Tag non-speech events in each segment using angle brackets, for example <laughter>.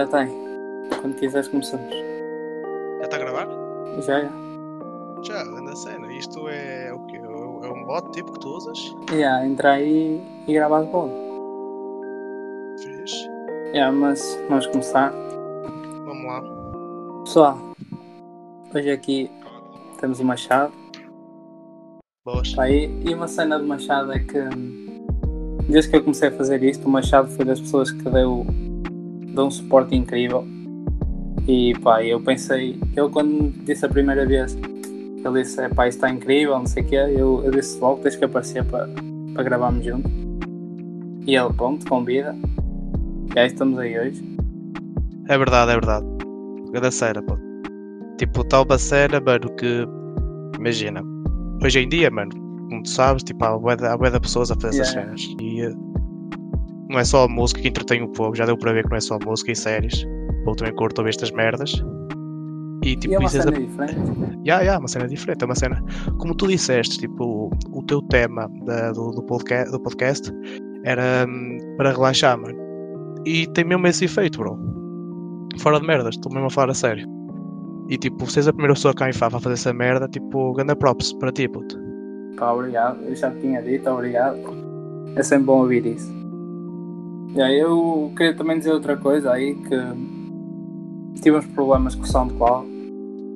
Já tem. Quando quiseres começamos. Já está a gravar? Já, já. Já, anda a cena. Isto é o quê? Bot tipo que tu usas? Já, entra aí e grava de bola. Fiz. Já, mas vamos começar. Vamos lá. Pessoal, hoje aqui temos o Machado. Boas. Pá, e, e uma cena do Machado é que hum, desde que eu comecei a fazer isto, o Machado foi das pessoas que deu, deu um suporte incrível. E pá, eu pensei, eu quando disse a primeira vez, ele disse, pá, isto está incrível, não sei o quê, eu, eu disse logo, tens que aparecer para, para gravarmos junto. E ele, pronto, convida. E aí estamos aí hoje. É verdade, é verdade. Cada pô. Tipo, tal uma cena, mano, que. Imagina. Hoje em dia, mano, como tu sabes, tipo, há bué de- pessoas a fazer essas Yeah. cenas. E. eh, Não é só a música que entretém o povo, já deu para ver que não é só a música e séries. O povo também curto ouvir estas merdas. E tipo, e é uma é- cena diferente. Ya, ya, uma cena diferente, é uma cena. Como tu disseste, tipo, o, teu tema da- do, do, podcast, do podcast era hum, para relaxar, mano. E tem mesmo esse efeito, bro. Fora de merdas, estou mesmo a falar a sério. E tipo, vocês a primeira pessoa cá em Fava a fazer essa merda, tipo, ganda props para ti, puto. Pá, obrigado. Eu já tinha dito, obrigado. É sempre bom ouvir isso. E aí eu queria também dizer outra coisa aí que tive uns problemas com o SoundCloud,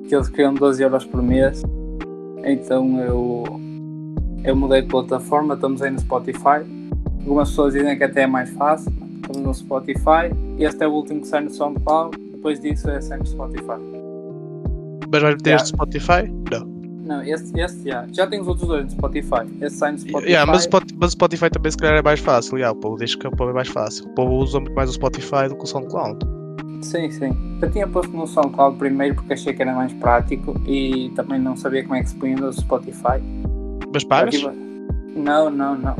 que eles queriam 12 euros por mês, então eu, eu mudei de plataforma, estamos aí no Spotify. Algumas pessoas dizem que até é mais fácil, estamos no Spotify, este é o último que sai no SoundCloud, depois disso é sempre Spotify. Mas vais meter Ya. este Spotify? Não. Não, este, este já. Já tenho os outros dois no Spotify. Este sai no Spotify. Ya, mas, o Spotify também se calhar é mais fácil, ya, o povo diz que o povo é mais fácil. O povo usa muito mais o Spotify do que o SoundCloud. Sim, sim. Eu tinha posto no SoundCloud primeiro porque achei que era mais prático e também não sabia como é que se punha no Spotify. Mas pagas? Não, não, não.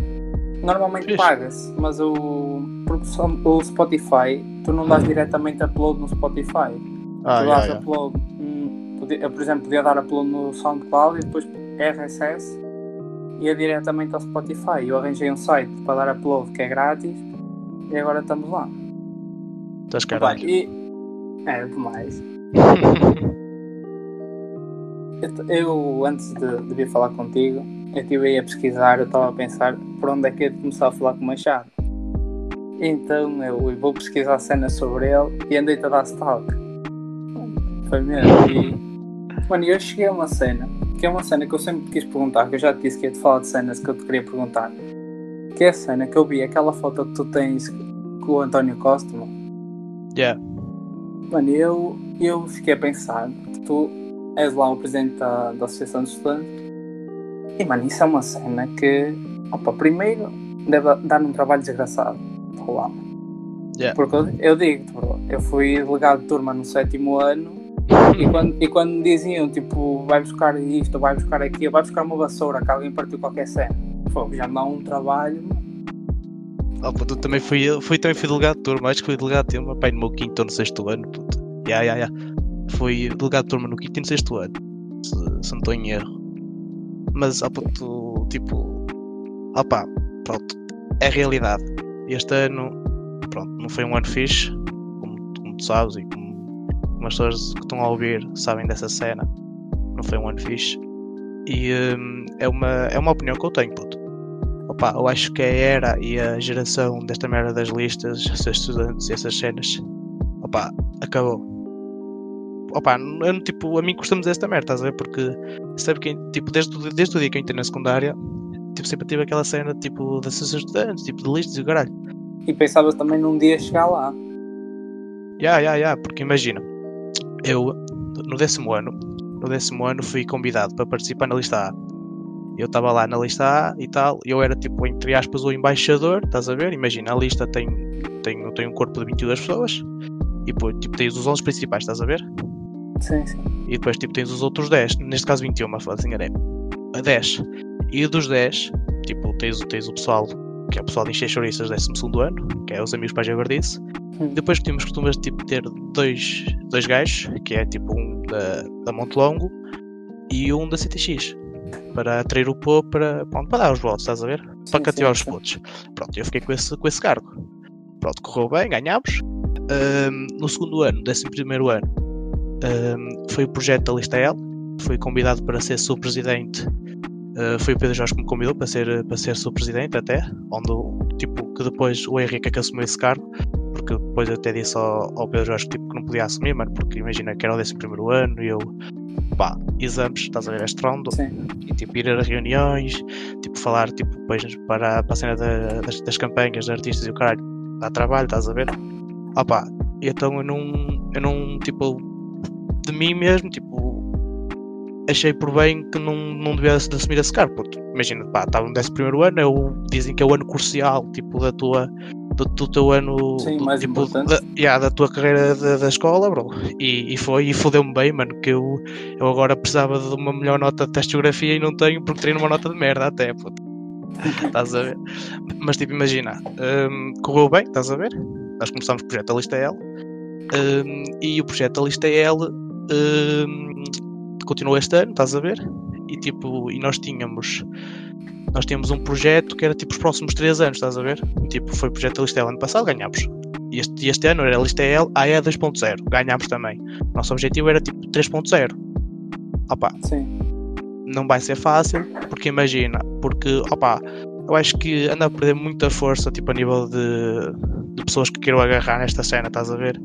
Normalmente paga-se, mas o, o Spotify, tu não dás diretamente upload no Spotify. Ah, tu dás ya. upload. hum, podia- eu, por exemplo, podia dar upload no SoundCloud e depois RSS ia diretamente ao Spotify. Eu arranjei um site para dar upload que é grátis e agora estamos lá. Estás Opa, caralho. e é demais. <laughs> Eu, eu, antes de, de vir falar contigo, eu estive aí a pesquisar, eu estava a pensar por onde é que eu ia começar a falar com o Machado. Então eu vou pesquisar cenas sobre ele e andei-te a dar stalk. Foi mesmo. E, <laughs> mano, eu cheguei a uma cena, que é uma cena que eu sempre te quis perguntar, que eu já te disse que ia te falar de cenas que eu te queria perguntar. Que é a cena que eu vi, aquela foto que tu tens com o António Costa, mano. Ya. Mano, eu, eu fiquei a pensar que tu és lá o presidente da, da Associação de Estudantes e, mano, isso é uma cena que, opa, primeiro deve dar um trabalho desgraçado para lá. Yeah. Porque eu, eu digo-te, bro, eu fui delegado de turma no sétimo ano <laughs> e quando, e quando diziam, tipo, vai buscar isto, vai buscar aquilo, vai buscar uma vassoura que alguém partiu qualquer cena, Pô, já me dá um trabalho. Oh, puto, também fui, fui, também fui delegado de turma, acho que fui delegado de turma, pai, no meu quinto ou no sexto ano, puto. Ya, ya, ya. Fui delegado de turma no quinto e no sexto ano, se, se não estou em erro. Mas, oh, puto, tipo, opá, pronto, é realidade. Este ano, pronto, não foi um ano fixe, como, como tu sabes e como, como as pessoas que estão a ouvir sabem dessa cena, não foi um ano fixe. E hum, é, uma, é uma opinião que eu tenho, puto. Opa, eu acho que a era e a geração desta merda das listas, seus estudantes e essas cenas, opa, acabou. Opa, eu, tipo, a mim dizer esta merda, estás a ver? Porque sabe que, tipo, desde, o- desde o dia que eu entrei na secundária, tipo, sempre tive aquela cena, tipo, das seus estudantes, tipo, de listas e o caralho. E pensavas também num dia chegar lá. Ya, ya, ya, porque imagina, eu no décimo ano, no décimo ano fui convidado para participar na lista A. Eu estava lá na lista A e tal, eu era tipo, entre aspas, o embaixador, estás a ver? Imagina, a lista tem, tem, tem um corpo de 22 pessoas, e depois tipo, tens os 11 principais, estás a ver? Sim, sim. E depois tipo, tens os outros 10, neste caso 21, mas assim enganei. A 10. E dos 10, tipo, tens, tens o pessoal que é o pessoal de encher chouriças 12 ano, que é os amigos para a Javardice. Hum. Depois tínhamos costumas tipo, ter dois, dois gajos, que é tipo um da, da Monte Longo e um da CTX, para atrair o povo para, pronto, para dar os votos, estás a ver? para Sim, cativar sim, os votos. Pronto, eu fiquei com esse, com esse cargo. Pronto, correu bem, ganhámos. Ahm, no segundo ano, décimo primeiro ano, ahm, foi o projeto da Lista L. Fui convidado para ser subpresidente. Ah, foi o Pedro Jorge que me convidou para ser, para ser subpresidente até, onde tipo, que depois o Henrique é que assumiu esse cargo, porque depois eu até disse ao, ao Pedro Jorge tipo, que não podia assumir, mano, porque imagina que era o décimo primeiro ano e eu, pá, exames, estás a ver, este round, Sim. e tipo ir a reuniões, tipo falar tipo depois para, para a cena da- das, das campanhas de artistas e o caralho, dá trabalho, estás a ver? Opa, e então eu não, eu não, tipo, de mim mesmo, tipo, achei por bem que não, não devia assumir esse cargo, porque imagina, pá, estava no 11 primeiro ano, é o, dizem que é o ano crucial, tipo, da tua, do, do teu ano, Sim, do- mais tipo, importante. da, yeah, da tua carreira da, da escola, bro, e, e foi, e fodeu-me bem, mano, que eu, eu agora precisava de uma melhor nota de teste de geografia e não tenho porque teria uma nota de merda até, puto. <laughs> Estás a ver? Mas tipo, imagina, hum, correu bem, estás a ver? Nós começámos o projeto da lista L hum, e o projeto da lista L hum, continuou este ano, estás a ver? E tipo, e nós tínhamos nós tínhamos um projeto que era tipo os próximos 3 anos, estás a ver? Tipo, foi o projeto da lista L ano passado, ganhámos. E este, este ano era a lista L, AE 2.0, ganhámos também. Nosso objetivo era tipo 3.0. Opa, Sim. não vai ser fácil, porque imagina, porque opa, eu acho que anda a perder muita força tipo a nível de, de pessoas que queiram agarrar nesta cena, estás a ver?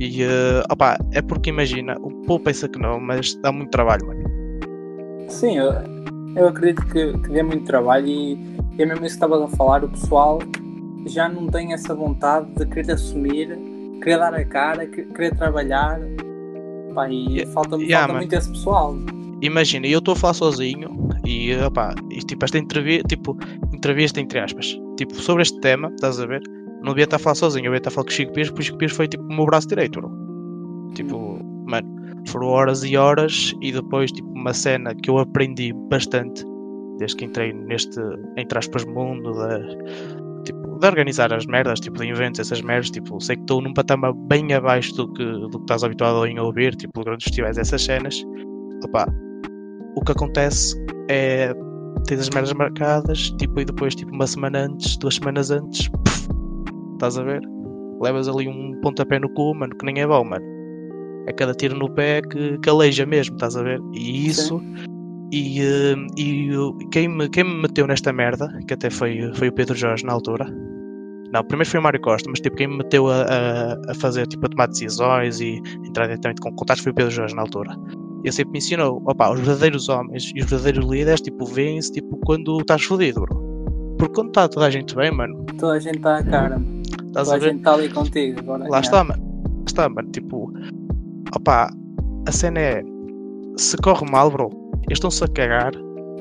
E eh, opa, é porque imagina, o povo pensa que não, mas dá muito trabalho, mano. Sim, eu, eu acredito que, que dê muito trabalho e, é mesmo isso que estavas a falar, o pessoal já não tem essa vontade de querer assumir, querer dar a cara, que- querer trabalhar. Pá, e Yeah, falta, yeah, falta man. muito esse pessoal. Imagina, eu estou a falar sozinho e e, tipo, esta entrevista, tipo, entrevista entre aspas, tipo, sobre este tema, estás a ver? Não devia estar a falar sozinho, eu devia estar a falar com o Chico Pires, porque o Chico Pires foi tipo o meu braço direito, bro. Tipo, mano, foram horas e horas e depois, tipo, uma cena que eu aprendi bastante desde que entrei neste, entre aspas, mundo da, tipo, de organizar as merdas, tipo, de eventos, essas merdas, tipo, sei que estou num patamar bem abaixo do que, do que estás habituado a ouvir, tipo, grandes festivais, essas cenas. Opá, o que acontece é tens as merdas marcadas, tipo, e depois, tipo, uma semana antes, duas semanas antes, puf, estás a ver? Levas ali um pontapé no cu, mano, que nem é bom, mano. É cada tiro no pé que, que aleija mesmo, estás a ver? E isso, e, eh, e quem, me, quem me meteu nesta merda, que até foi, foi o Pedro Jorge na altura. Não, primeiro foi o Mário Costa, mas tipo, quem me meteu a, a, a fazer, tipo, a tomar decisões e entrar diretamente com contatos foi o Pedro Jorge na altura. Ele sempre me ensinou, opa, os verdadeiros homens e os verdadeiros líderes, tipo, vêm-se, tipo, quando estás fodido, bro. Porque quando está toda a gente bem, mano, Toda a gente está à cara, estás toda a a gente está ali contigo. Agora, Lá está, mano. Lá está, mano. Tipo, opá, a cena é se corre mal, bro, eles estão-se a cagar.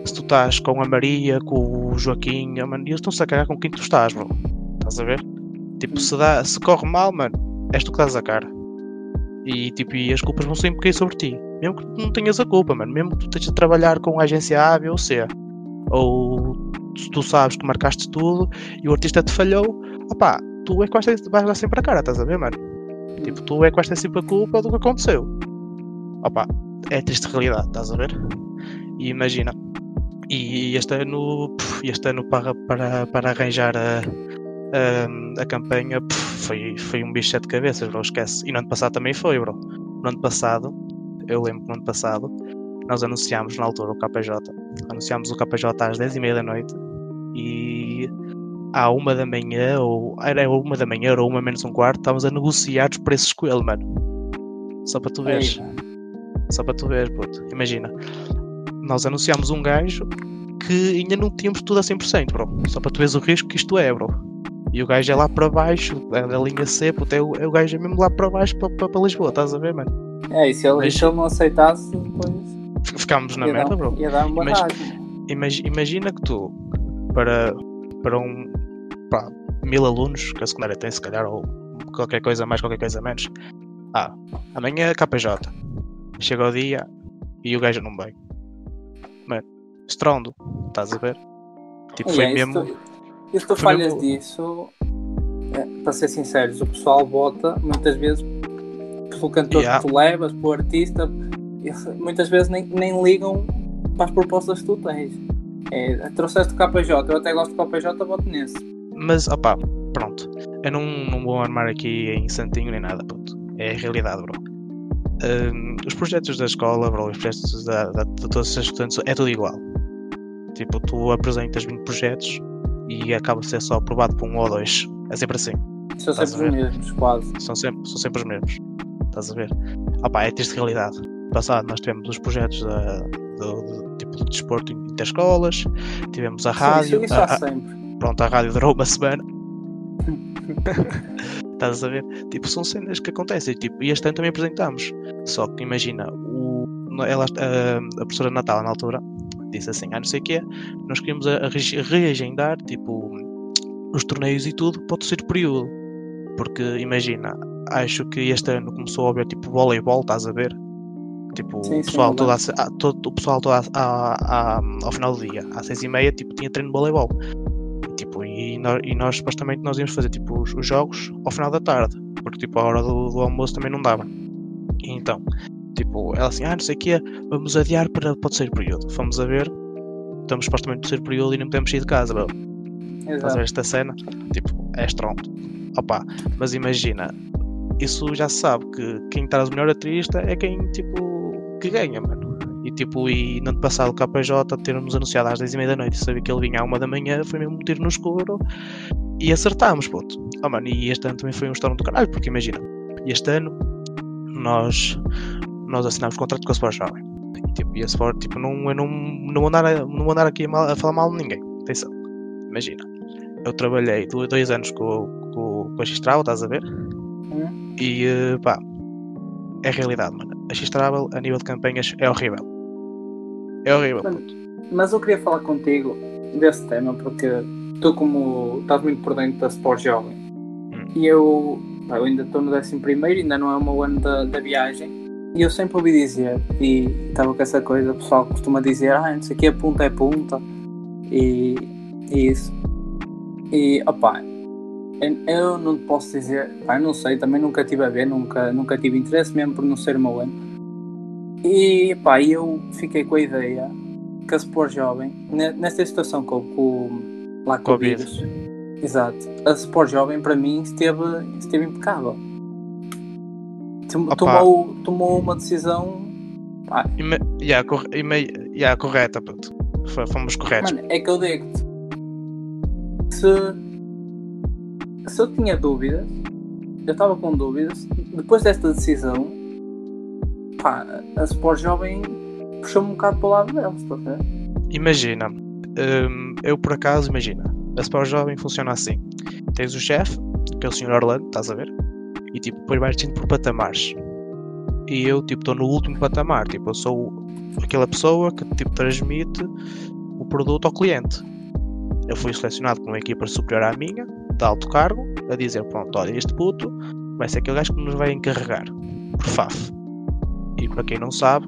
Se tu estás com a Maria, com o Joaquim, ah, mano, eles estão-se a cagar com quem tu estás, bro. Estás a ver? Tipo, se, dá, se corre mal, mano, és tu que dás a cara. E tipo, e as culpas vão sempre cair sobre ti. Mesmo que tu não tenhas a culpa, mano. Mesmo que tu estejas a trabalhar com a agência A, B ou C. Ou tu sabes que marcaste tudo e o artista te falhou, opá, tu é que vais, dar sempre a cara, estás a ver, mano? Tipo, tu é que vais ter sempre a culpa do que aconteceu. Opá, é triste realidade, estás a ver? E imagina, e este ano, este ano para, para, para arranjar a, a, a campanha foi, foi um bicho de cabeças, bro, esquece. E no ano passado também foi, bro. No ano passado, eu lembro no ano passado, nós anunciámos na altura o KPJ. Anunciámos o KPJ às 10h30 da noite e à uma da manhã, ou era uma da manhã, ou uma menos um quarto, estávamos a negociar os preços com ele, mano. Só para tu veres. Só para tu veres, puto. Imagina. Nós anunciámos um gajo que ainda não tínhamos tudo a 100%, bro. Só para tu veres o risco que isto é, bro. E o gajo é lá para baixo, é da linha C, puto, é o, é o gajo é mesmo lá para baixo, para, para, para Lisboa, estás a ver, mano? É, e se ele, Mas- se ele não aceitasse, depois Ficámos na ia, merda, dar, bro. ia dar um Mas- barragem. Imagi- imagina que tu, para, para um pá, mil alunos que a secundária tem, se calhar, ou qualquer coisa mais, qualquer coisa menos, ah, amanhã é KPJ, chega o dia e o gajo não vem. Mano, estrondo, estás a ver? Tipo, E foi é, mesmo. isso, E se tu Foi falhas mesmo- disso, é, para ser sinceros, o pessoal vota muitas vezes pelo cantor Yeah. que tu levas, pelo artista, muitas vezes nem, nem ligam para as propostas que tu tens. É, trouxeste o KPJ, eu até gosto do KPJ, voto nesse. Mas, opá, pronto. Eu não, não vou armar aqui em santinho nem nada, puto. É a realidade, bro. Os projetos da escola, bro, os projetos da, da, de todos os estudantes, é tudo igual. Tipo, tu apresentas 20 projetos e acaba de ser só aprovado por um ou dois. É sempre assim. São sempre os mesmos, quase. São sempre, são sempre os mesmos. Estás a ver? Opá, é triste realidade. Passado nós tivemos os projetos da, do, do- tipo de desporto interescolas, tivemos a Sim, rádio, isso, isso a- há a- sempre. Pronto, a rádio durou uma semana. <laughs> Estás a ver? Tipo, são cenas que acontecem. Tipo, e este ano também apresentámos. Só que imagina, o, ela, a, a professora Natal, na altura, disse assim: ah, não sei o que nós queríamos a, a reagendar, tipo, os torneios e tudo para o terceiro período. Porque imagina, acho que este ano começou a haver tipo voleibol, estás a ver? Tipo, Sim, o sim, pessoal, eu todo, a se- a- todo- o pessoal todo a- a- a- ao final do dia, às seis e meia, tipo, tinha treino de voleibol. E, tipo, e, nós, e nós supostamente nós íamos fazer tipo, os, os jogos ao final da tarde, porque tipo, a hora do, do almoço também não dava. E então, tipo, ela assim, ah, não sei o que vamos adiar para, para o terceiro período. Fomos a ver, estamos supostamente no terceiro período e não podemos sair de casa, bro. Estás a ver esta cena? Tipo, é strong. Opa, mas imagina, isso já se sabe que quem traz o melhor atriz é quem, tipo, que ganha, mano. Tipo, e no ano passado o KPJ ter-nos anunciado às 10 e meia da noite e saber que ele vinha à uma da manhã foi mesmo um tiro no escuro e acertámos, puto. Oh, mano, e este ano também foi um estouro do caralho, porque imagina, este ano nós, nós assinámos contrato com a Sport Jovem. E, tipo, e a Sport, tipo, não, eu não, não, vou andar, não vou andar aqui a, mal- a falar mal de ninguém. Atenção, imagina, eu trabalhei do- dois anos com, com, com a X-Travel, estás a ver? Hum? E eh, pá, é realidade, mano. A X-Travel a nível de campanhas é horrível. É horrível. Mas eu queria falar contigo desse tema porque tu como estás muito por dentro da Sport Jovem e eu, pá, eu ainda estou no 11 primeiro, ainda não é o meu ano da, da viagem e eu sempre ouvi dizer e estava com essa coisa, o pessoal costuma dizer ah, não sei o que, punta é punta e, e isso. E opá eu- não posso dizer, pá, não sei, também nunca tive a ver, nunca, nunca tive interesse mesmo por não ser o meu ano e pá, eu fiquei com a ideia que a Sport Jovem, ne- nesta situação com, com, lá com o vírus, exato, a Sport Jovem para mim esteve, esteve impecável. Opa. Tomou, tomou uma decisão. Pá, Ime- yeah, corre- ime- yeah, correta, puto. Fomos corretos. mano, é que eu digo-te: se, se eu tinha dúvidas, eu estava com dúvidas, depois desta decisão, pá, a Sport Jovem puxou-me um bocado para o lado deles, estás a ver? Imagina, hum, eu por acaso, imagina, a Sport Jovem funciona assim. Tens o chefe, que é o Sr. Orlando, estás a ver? E tipo, depois vais descendo por patamares. E eu, tipo, estou no último patamar. Tipo, eu sou aquela pessoa que, tipo, transmite o produto ao cliente. Eu fui selecionado por uma equipa superior à minha, de alto cargo, a dizer, pronto, olha, este puto vai ser aquele gajo que nos vai encarregar. Por FAF. E para quem não sabe,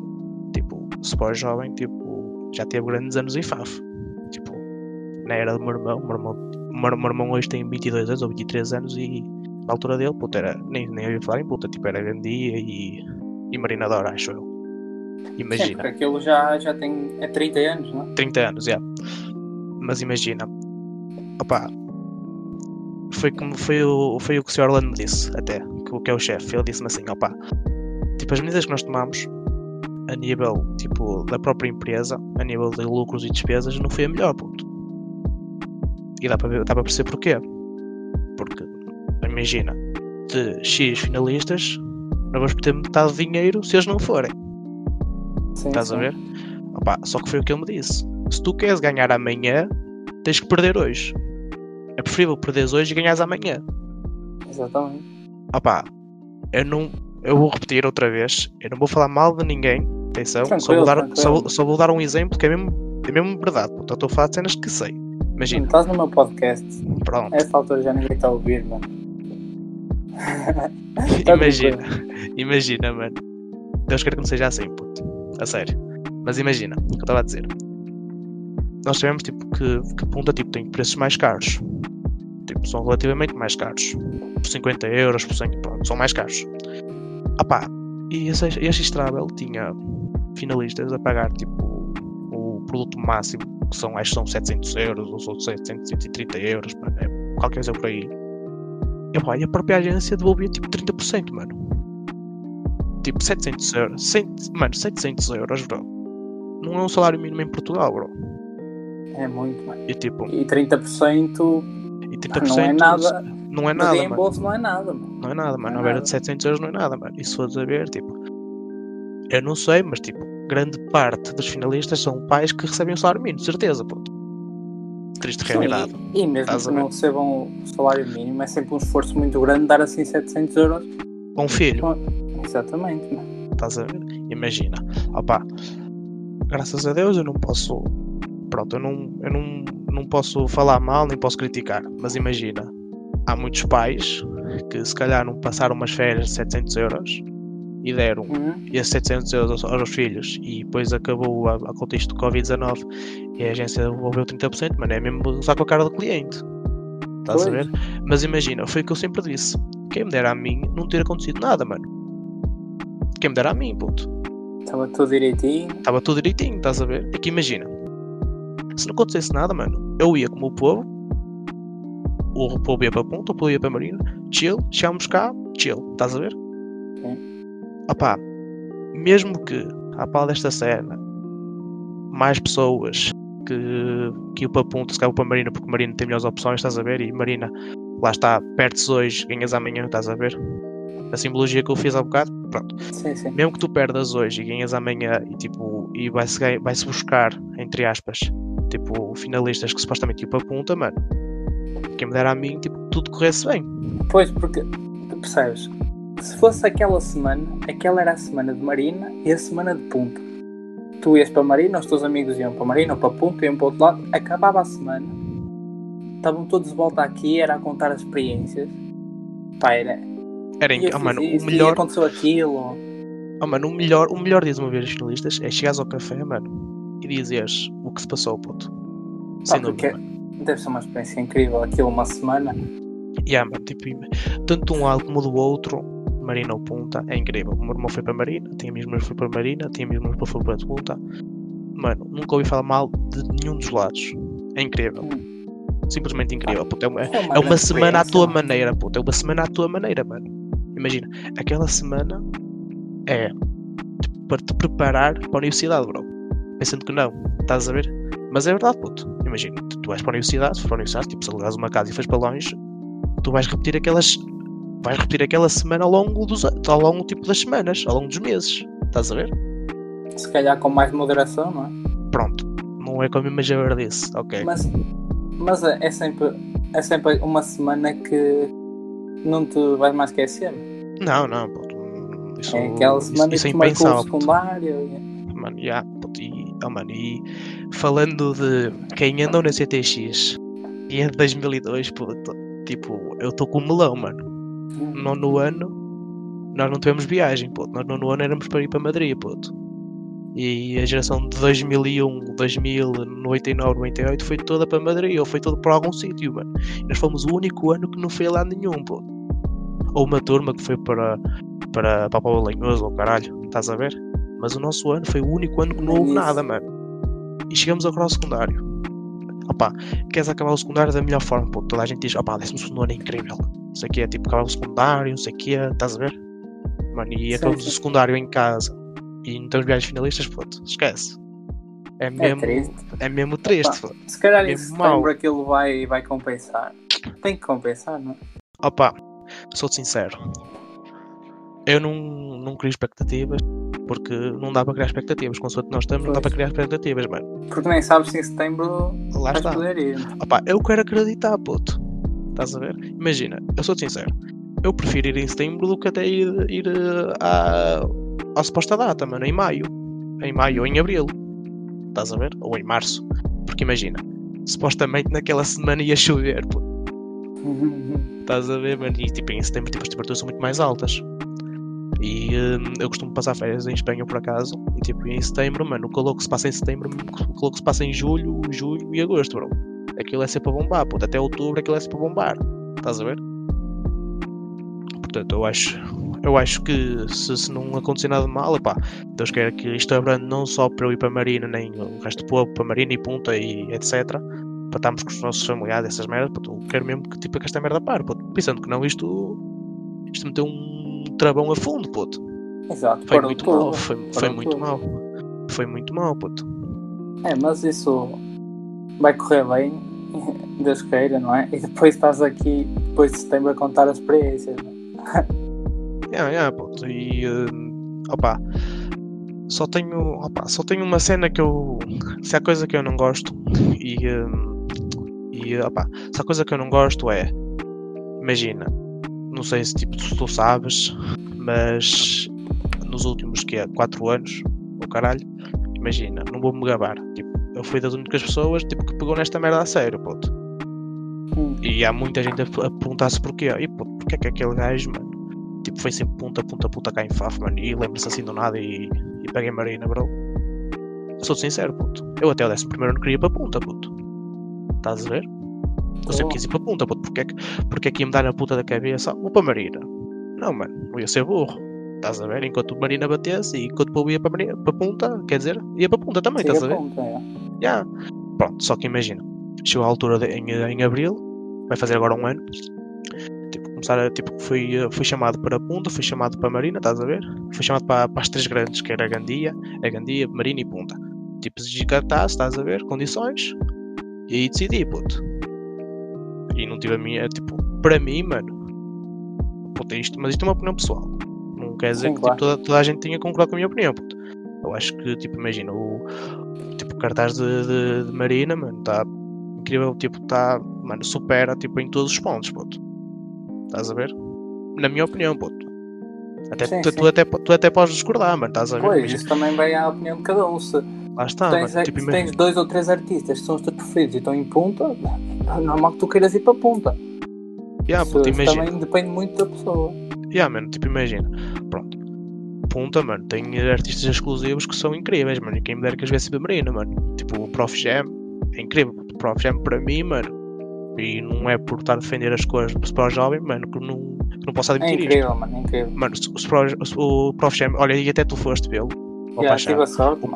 tipo, o Sport Jovem, tipo, já teve grandes anos em FAF. Tipo, na era do meu irmão, meu irmão, meu- meu irmão hoje tem 22 anos ou 23 anos e na altura dele, puta, era, nem, nem ia falar em puta, tipo, era Gandia e, e Marinador, acho eu. Sim, Imagina. porque aquilo já, já tem é 30 anos, não é? 30 anos, já. Mas imagina, opá, foi como foi o, foi o que o Sr. Orlando me disse, até, que, que é o chefe. Ele disse-me assim, opá, tipo, as medidas que nós tomamos a nível, tipo, da própria empresa, a nível de lucros e despesas, não foi a melhor, ponto. E dá para ver, dá para perceber porquê. Porque, imagina, de X finalistas, nós vamos ter metade do dinheiro se eles não forem. Sim, Estás a sim. ver? Opa, só que foi o que ele me disse. Se tu queres ganhar amanhã, tens que perder hoje. É preferível perderes hoje e ganhares amanhã. Exatamente. Opa, eu não. Eu vou repetir outra vez. Eu não vou falar mal de ninguém. Atenção. Só vou, dar, só, só vou dar um exemplo que é mesmo, é mesmo verdade. Portanto, eu estou a falar de cenas que sei. Imagina, Estás no meu podcast. pronto. A essa altura já ninguém está a ouvir, mano. <laughs> Tá imagina, imagina, mano. Deus queira que não seja assim, puto. A sério. Mas imagina, o que eu estava a dizer. Nós sabemos tipo, que, que punta tipo, tem preços mais caros. Tipo, são relativamente mais caros. Por 50 euros, por 100, pronto, são mais caros. Ah pá, e esse, este X-Travel tinha finalistas a pagar tipo o produto máximo, que são, acho que são 700 euros ou são 730 euros, mano, é qualquer coisa por aí. E, pá, e a própria agência devolvia tipo 30%, mano. Tipo 700 euros. 100, mano, 700 euros, bro. Não é um salário mínimo em Portugal, bro. É muito, mano. E tipo, E 30% e 30% não é nada. Não é nada, mano. reembolso não é nada, mano. Não é nada, mano. Não é Na nada. de 700 euros não é nada, mano. E se fores a ver, tipo, eu não sei, mas tipo, grande parte dos finalistas são pais que recebem o salário mínimo, certeza, puto. Triste realidade. E, e mesmo que não recebam o salário mínimo, é sempre um esforço muito grande dar assim 700 euros. Com um filho, Exatamente, mano. estás a ver? Imagina. Opá, graças a Deus eu não posso. Pronto, eu não, eu não, não posso falar mal nem posso criticar, mas imagina, há muitos pais que se calhar não passaram umas férias de 700 euros e deram Uhum. esses 700 euros aos, aos filhos e depois acabou a, a contexto do Covid-19 e a agência devolveu 30%, mano, é mesmo usar com a cara do cliente. Estás a ver? Mas imagina, foi o que eu sempre disse. Quem me dera a mim não ter acontecido nada, mano. Quem me dera a mim, puto. Estava tudo direitinho. Estava tudo direitinho, estás a ver? É que imagina. Se não acontecesse nada, mano, eu ia como o povo. O povo ia para a ponta, o povo ia para a marina. Chill, chegámos cá, chill, estás a ver? Opá, mesmo que à pala desta cena mais pessoas que, que iam para ponta, se calhar para marina, porque marina tem melhores opções, estás a ver? E marina, lá está, perdes hoje, ganhas amanhã, estás a ver? A simbologia que eu fiz há bocado, pronto Sim, sim. mesmo que tu perdas hoje e ganhas amanhã e tipo e vai-se ganha- vai-se buscar entre aspas tipo finalistas que supostamente iam para a punta mano quem me dera a mim tipo tudo corresse bem Pois, porque tu percebes, se fosse aquela semana, aquela era a semana de Marina e a semana de Punta. Tu ias para Marina, os teus amigos iam para Marina ou para Punta, iam para o outro lado, acabava a semana, estavam todos de volta aqui, era a contar as experiências. Pá, era. era em, oh, mano, isto, o melhor aconteceu aquilo. oh, mano, o melhor o melhor diz uma vez os finalistas é chegares ao café mano e dizeres o que se passou puto sem Pá, dúvida porque. Deve ser uma experiência incrível aquilo uma semana. Yeah, tipo, tanto de um lado como do outro Marina ou Punta é incrível. O meu irmão foi para Marina, amigos meus que foi para Marina, amigos meus que foi para Punta. Mano, nunca ouvi falar mal de nenhum dos lados. É incrível. Simplesmente incrível. puto. É uma, É uma é semana à tua maneira, puto. É uma semana à tua maneira, mano. Imagina, aquela semana é tipo, para te preparar para a universidade, bro. Pensando que não, estás a ver? Mas é verdade, puto. Imagina, tu, tu vais para a universidade, se for para a universidade, tipo, se alugares uma casa e fores para longe, tu vais repetir aquelas. Vais repetir aquela semana ao longo dos ao longo tipo das semanas, ao longo dos meses. Estás a ver? Se calhar com mais moderação, não é? Pronto. Não é como a mesma javardice, ok. Mas, mas é, é sempre, é sempre uma semana que não te vais mais esquecer. Não, não, puto. Isso, É aquela semana isso é que marcou o impensável. secundário. e- Mano, já, puto, e, oh, mano, e falando de quem andou na CTX e é de 2002, puto, tipo, eu estou com um melão, mano. No nono ano, nós não tivemos viagem, puto. Nós no nono ano éramos para ir para Madrid, puto. E a geração de 2001, 2000, 99, 98 foi toda para Madrid, ou foi toda para algum sítio, mano. Nós fomos o único ano que não foi lá nenhum, puto. Ou uma turma que foi para, para, para Paulo Lenhoso, ou caralho, estás a ver? Mas o nosso ano foi o único ano que não É houve nada, mano. E chegamos agora ao secundário. Opá, queres acabar o secundário da melhor forma, pô. Toda a gente diz, opá, décimo segundo ano é incrível. Não sei o que é, tipo, acabar o secundário, não sei o que é, estás a ver? Mano, e acabamos o secundário em casa e não temos viagens finalistas, puto, esquece. É É mesmo, triste. é mesmo triste, puto. Se calhar em Mesmo mau. setembro aquilo vai, vai compensar. Tem que compensar, não é? Opa, sou-te sincero. Eu não, não crio expectativas porque não dá para criar expectativas. Com nós estamos, não dá Pois. para criar expectativas, mano. Porque nem sabes se em setembro Lá está. poder ir. Opa, eu quero acreditar, puto. Estás a ver? Imagina, eu sou-te sincero. Eu prefiro ir em setembro do que até ir, ir à, à suposta data, mano, em maio. Em maio ou em abril. Estás a ver? Ou em março. Porque imagina, supostamente naquela semana ia chover, puto. Estás a ver, mano? E tipo, em setembro tipo, as temperaturas são muito mais altas. E hum, eu costumo passar férias em Espanha por acaso. E tipo, em setembro, mano, o calor que se passa em setembro, o calor que se passa em julho, julho e agosto, bro. aquilo é sempre para bombar, puto. Até outubro aquilo é sempre para bombar. Estás a ver? Portanto, eu acho, eu acho que se, se não acontecer nada de mal, epá, Deus queira que isto abrande não só para eu ir para a Marina, nem o resto do povo, para a Marina e Punta e etc. Para estarmos com os nossos familiares, essas merdas, puto, eu quero mesmo que, tipo, que esta merda pare, puto. Pensando que não, isto, isto meteu um travão a fundo, puto. Exato, Foi muito tudo, mal, foi, foi muito tudo. mal. Foi muito mal, puto. É, mas isso vai correr bem, <laughs> Deus queira, não é? E depois estás aqui, depois de setembro, a contar as experiências. é? <laughs> Yeah, yeah, puto. E hum, opa, só tenho, opa, só tenho uma cena que eu. Se há coisa que eu não gosto e, hum, e opa, se há coisa que eu não gosto é. Imagina, não sei se tipo se tu sabes, mas nos últimos que é 4 anos, o caralho, imagina, não vou me gabar. Tipo, eu fui das únicas pessoas tipo, que pegou nesta merda a sério, puto. E há muita gente a, a perguntar-se porquê. E puto, porque é que aquele gajo, mano, tipo, foi sempre punta, punta, punta cá em Faf, mano, e lembra-se assim do nada e, e peguei Marina, bro. Sou sincero, puto. Eu até o 11 primeiro não queria para punta, puto. Estás a ver? Eu sempre quis ir para punta, puto. Porque é, que, porque é que ia me dar na puta da cabeça? Vou para Marina. Não, mano, eu ia ser burro. Estás a ver? Enquanto Marina batesse e enquanto povo ia para, Marina, para punta, quer dizer, ia para punta também, estás a ver? ponto, é. Yeah. Pronto, só que imagina, chegou a altura de, em, em abril, vai fazer agora um ano. Tipo, começar a, tipo, fui, fui chamado para a Punta, fui chamado para a Marina, estás a ver? Fui chamado para, para as três grandes, que era a Gandia, a Gandia, Marina e Punta. Tipo, cartaz, estás a ver? Condições. E aí decidi, puto. E não tive a minha, tipo, para mim, mano. Puto, é isto, mas isto é uma opinião pessoal. Não quer dizer Sim, que claro. tipo, toda, toda a gente tinha que concordar com a minha opinião, puto. Eu acho que, tipo, imagina, o, tipo, cartaz de, de, de Marina, mano, está incrível, tipo, está, mano, supera, tipo, em todos os pontos, puto. Estás a ver? Na minha opinião, puto. Até, Sim, tu, sim. tu até, tu até podes discordar, mano, estás a ver? Pois, isso também vai à opinião de cada um. Se lá está, tens, mano, tipo, tens dois ou três artistas que são os teus preferidos e estão em punta, é normal que tu queiras ir para punta. yeah, Isso, puto, também depende muito da pessoa. Yeah, mano, tipo, imagina. Pronto. Punta, mano, tem artistas exclusivos que são incríveis, mano. E quem me dera que eu estivesse a Marina, mano. Tipo, o Prof Jam é incrível. O Prof Jam para mim, mano. E não é por estar a defender as coisas para o jovem, mano, que não, que não posso É admitir isto. incrível, mano, é incrível. Mano, pro- se o Prof Jam, olha, e até tu foste vê-lo. Já Paixão. tive a sorte,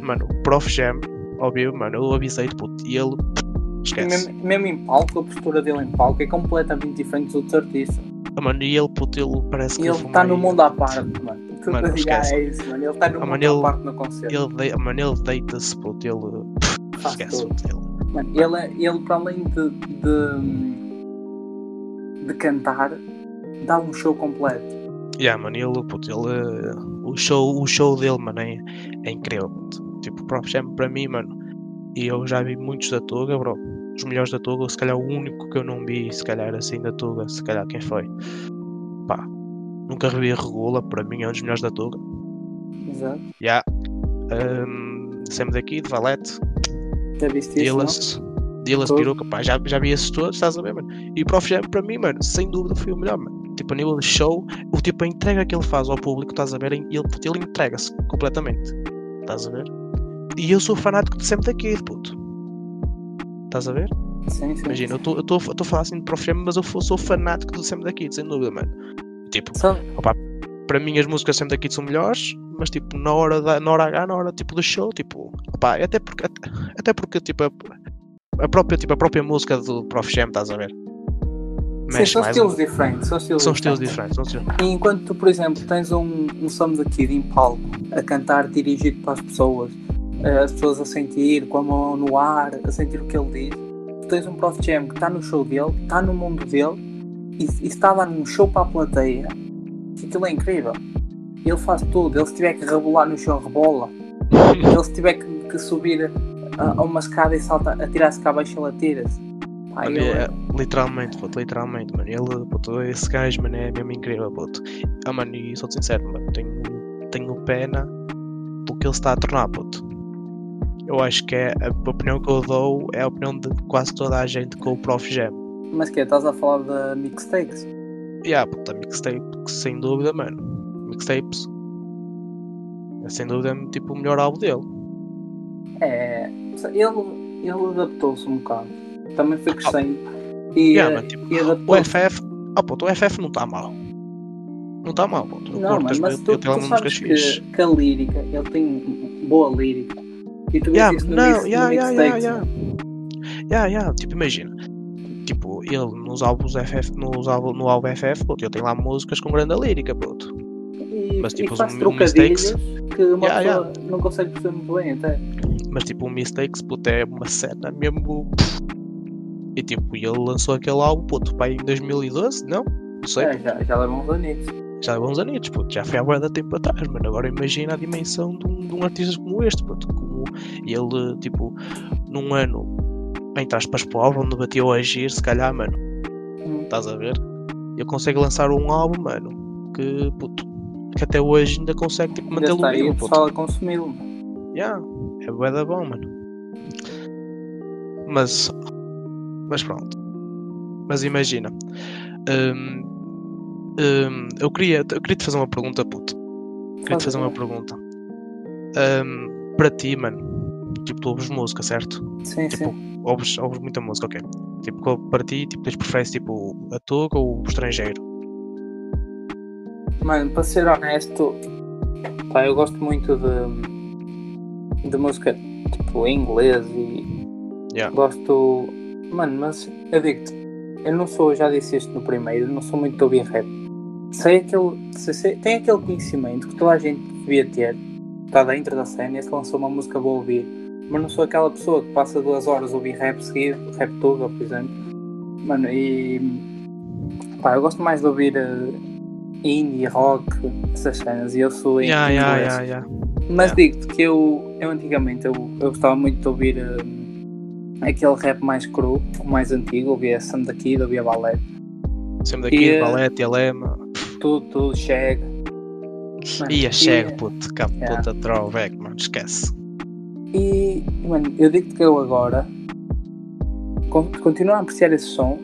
mano. o Prof Jam, óbvio, mano, eu avisei-te, puto, e ele. E Esquece. Mesmo, mesmo em palco, a postura dele em palco é completamente diferente dos outros artistas. Ah, Mano, e ele, puto, ele parece E que ele está no mundo à parte, mano. Tudo Mano, esquece. é isso, mano. Ele está no Ah, mundo mano, à ele- parte no concerto. Ele, dei- mano, ele deita-se, puto, ele. Faz Esquece, tudo. puto, ele. Mano, ele, é- ele, para além de, de, de cantar, dá um show completo. Yeah, mano, ele, puto, ele, o, show, o show dele, mano, é, é incrível. Tipo, o Prof Jam para mim, mano, e eu já vi muitos da Tuga, bro. Os melhores da Tuga, se calhar o único que eu não vi, se calhar assim da Tuga, se calhar quem foi? Pá, nunca revi a Regula, para mim é um dos melhores da Tuga. Exato. Yeah. Um, Sam daqui, de Valete, Já viste Dillas, Todo. Piruca, pá, já, já vi esses todos, estás a ver, mano? E o Prof Jam para mim, mano, sem dúvida foi o melhor, mano. Tipo, a nível de show, o tipo, a entrega que ele faz ao público, estás a ver? Ele, ele entrega-se completamente, estás a ver? E eu sou fanático de sempre daqui, puto. Estás a ver? Sim, sim. Imagina, eu estou a falar assim de Prof Jam, mas eu sou fanático do sempre daqui, sem dúvida, mano. Tipo, Só- para mim as músicas sempre daqui são melhores, mas tipo, na hora, da, na hora H, na hora tipo do show, tipo, opá, até porque, até, até porque tipo, a, a própria, tipo, a própria música do Prof Jam, estás a ver? Sim, são estilos um- diferentes. São estilos são diferentes. diferentes. São estilos... E enquanto tu, por exemplo, tens um, um Some the Kid em palco a cantar dirigido para as pessoas, eh, as pessoas a sentir com a mão no ar, a sentir o que ele diz, tu tens um Prof Jam que está no show dele, está no mundo dele e, e está a dar um show para a plateia. Aquilo é incrível. Ele faz tudo. Ele se tiver que rebolar no chão, rebola. <laughs> Ele se tiver que, que subir a, a uma escada e salta, atirar-se cá abaixo, ele atira-se. Mano, ele- é, literalmente, puto, literalmente, mano. Ele, puto, esse gajo, mano, é mesmo incrível, puto. Ah, mano, e sou sincero, mano, tenho, tenho pena do que ele está a tornar, puto. Eu acho que é a opinião que eu dou é a opinião de quase toda a gente com o Prof Jam. Mas que é, estás a falar de mixtapes? Yeah, puta, mixtape, sem dúvida, mano. Mixtapes. É sem dúvida tipo o melhor álbum dele. É. Ele, ele adaptou-se um bocado. também foi crescendo. E, Yeah, eh, mano, tipo, e O adaptou-se. FF, ah, puto, o FF não está mal. Não está mal, puto. Eu Não, mas eu- tu, tu lá sabes que, que a lírica, ele tem boa lírica. E tu vês Yeah, isso no, não, mix, yeah, no yeah, mixtapes. yeah, Yeah, yeah, tipo, imagina. Tipo, ele nos álbuns FF, nos álbum, no álbum FF, puto, ele tem lá músicas com grande lírica, puto. E, Mas, tipo, e os faz mi- trocadilhos mistakes- que uma Yeah, pessoa não consegue perceber muito bem até. Mas tipo, o Mistakes, puto, é uma cena mesmo. E tipo, ele lançou aquele álbum, puto, pai, em 2012, não? Não sei, É, já, já leva uns anitos. já há uns anos, puto, já foi há guarda tempo atrás, mano. Agora imagina a dimensão de um, de um artista como este, puto, como ele, tipo, num ano, entre aspas, pobre, onde batia o agir, se calhar, mano, Hum. estás a ver? Ele consegue lançar um álbum, mano, que, puto, que até hoje ainda consegue, tipo, mantê-lo vivo, o puto. pessoal a consumi-lo. Yeah, é bué da bom, mano. Mas. Mas pronto. Mas imagina. hum, hum, eu, queria, eu queria te fazer uma pergunta, puto. Queria te Faz fazer uma pergunta. Hum, para ti, mano. Tipo, tu ouves música, certo? Sim, Tipo, sim. ouves, ouves muita música, ok. Tipo, para ti, tipo, tens preferes tipo a tua ou o estrangeiro? Mano, para ser honesto, pá, eu gosto muito de, de música tipo em inglês e Yeah. gosto. Mano, mas eu digo-te, eu não sou, já disse isto no primeiro, não sou muito de ouvir rap. Sei aquele. sei- sei- tem aquele conhecimento que toda a gente devia ter, está dentro da cena, e se lançou uma música vou ouvir. Mas não sou aquela pessoa que passa duas horas a ouvir rap seguido, rap tuga, por exemplo. Mano, e. Pá, eu gosto mais de ouvir eh, indie, rock, essas cenas, e eu sou em Yeah, yeah, yeah, yeah. Mas digo-te que eu, eu antigamente eu, eu gostava muito de ouvir eh, aquele rap mais cru, mais antigo, ouvia Sam da Kid, ouvia Ballet, Sempre daqui, E, eh, Balete, Elema. tudo, tudo, Shag. Ia, chega, puto, cá, Yeah. puta, throwback, mano, esquece. E, mano, eu digo-te que eu agora con- continuo a apreciar esses sons,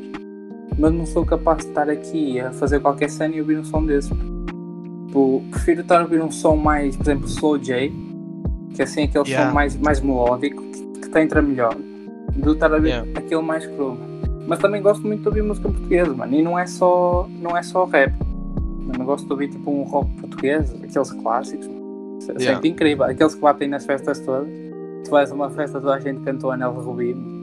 mas não sou capaz de estar aqui a fazer qualquer cena e ouvir um som desses. Tipo, prefiro estar a ouvir um som mais, por exemplo, Slow J, que é assim aquele Yeah. som mais, mais melódico, que, que te entra melhor, do estar a ouvir Yeah. aquele mais cru. Mas também gosto muito de ouvir música portuguesa, mano, e não é só, não é só rap. Eu gosto de ouvir tipo um rock português, aqueles clássicos. É Yeah. sempre incrível, aqueles que batem nas festas todas. Tu vais a uma festa, toda a gente cantou Anel de Rubino.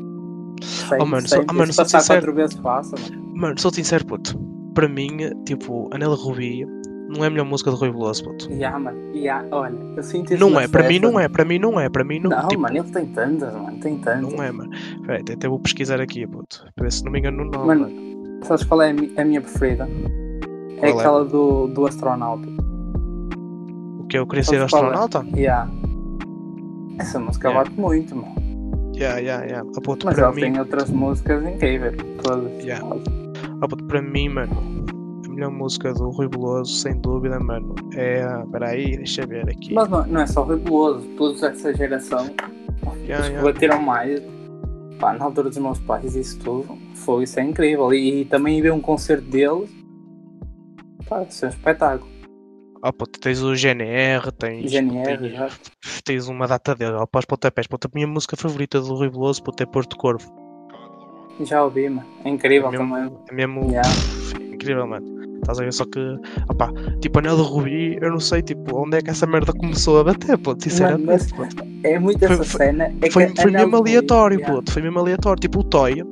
Oh, mano, sou- sempre. oh, mano, Se sou passar sincero. quatro vezes passa, mano. Mano, sou sincero, puto. Para mim, tipo, Anela Rubi não é a melhor música do Rui Veloso, puto. Ya, mano, ya, olha, eu sinto isso Não é, para mim não é, para mim não é, para mim não, Não, tipo, mano, ele tem tantas, mano, tem tantas. não é, mano. Peraí, até vou pesquisar aqui, puto. Para ver se não me engano no nome, Mano, mano. Sabes qual é a mi- a minha preferida? É Qual é? aquela do, do astronauta. O que eu queria ser é? astronauta? Ya. Essa música Yeah. bate muito, mano. Yeah, yeah, yeah. Ah, Mas ele mim, tem outras músicas incríveis. Todas. Yeah. ah, para mim, mano, a melhor música do Rui Veloso, sem dúvida, mano, é. Peraí, deixa eu ver aqui. Mas não, não é só Rebuloso, todos dessa geração, Yeah, os que yeah. bateram mais, pá, na altura dos meus pais, isso tudo, foi isso é incrível. E, e também ver um concerto deles, pá, isso é um espetáculo. Ah, puto, tens o GNR, tens. GNR, tens, já. tens uma data dele, ó, para os pontapés. Puto, a minha música favorita do Rui Veloso, puto, é Porto Corvo. Já ouvi, mano. É incrível É mesmo- também. É mesmo Yeah. incrível, mano. Estás a ver? Só que, opá, tipo, Anel de Rubi, eu não sei, tipo, onde é que essa merda começou a bater, puto, sinceramente. mas. É muito essa foi- cena. É Foi, foi mesmo aleatório, Yeah. puto, foi mesmo aleatório. Tipo, o Toy,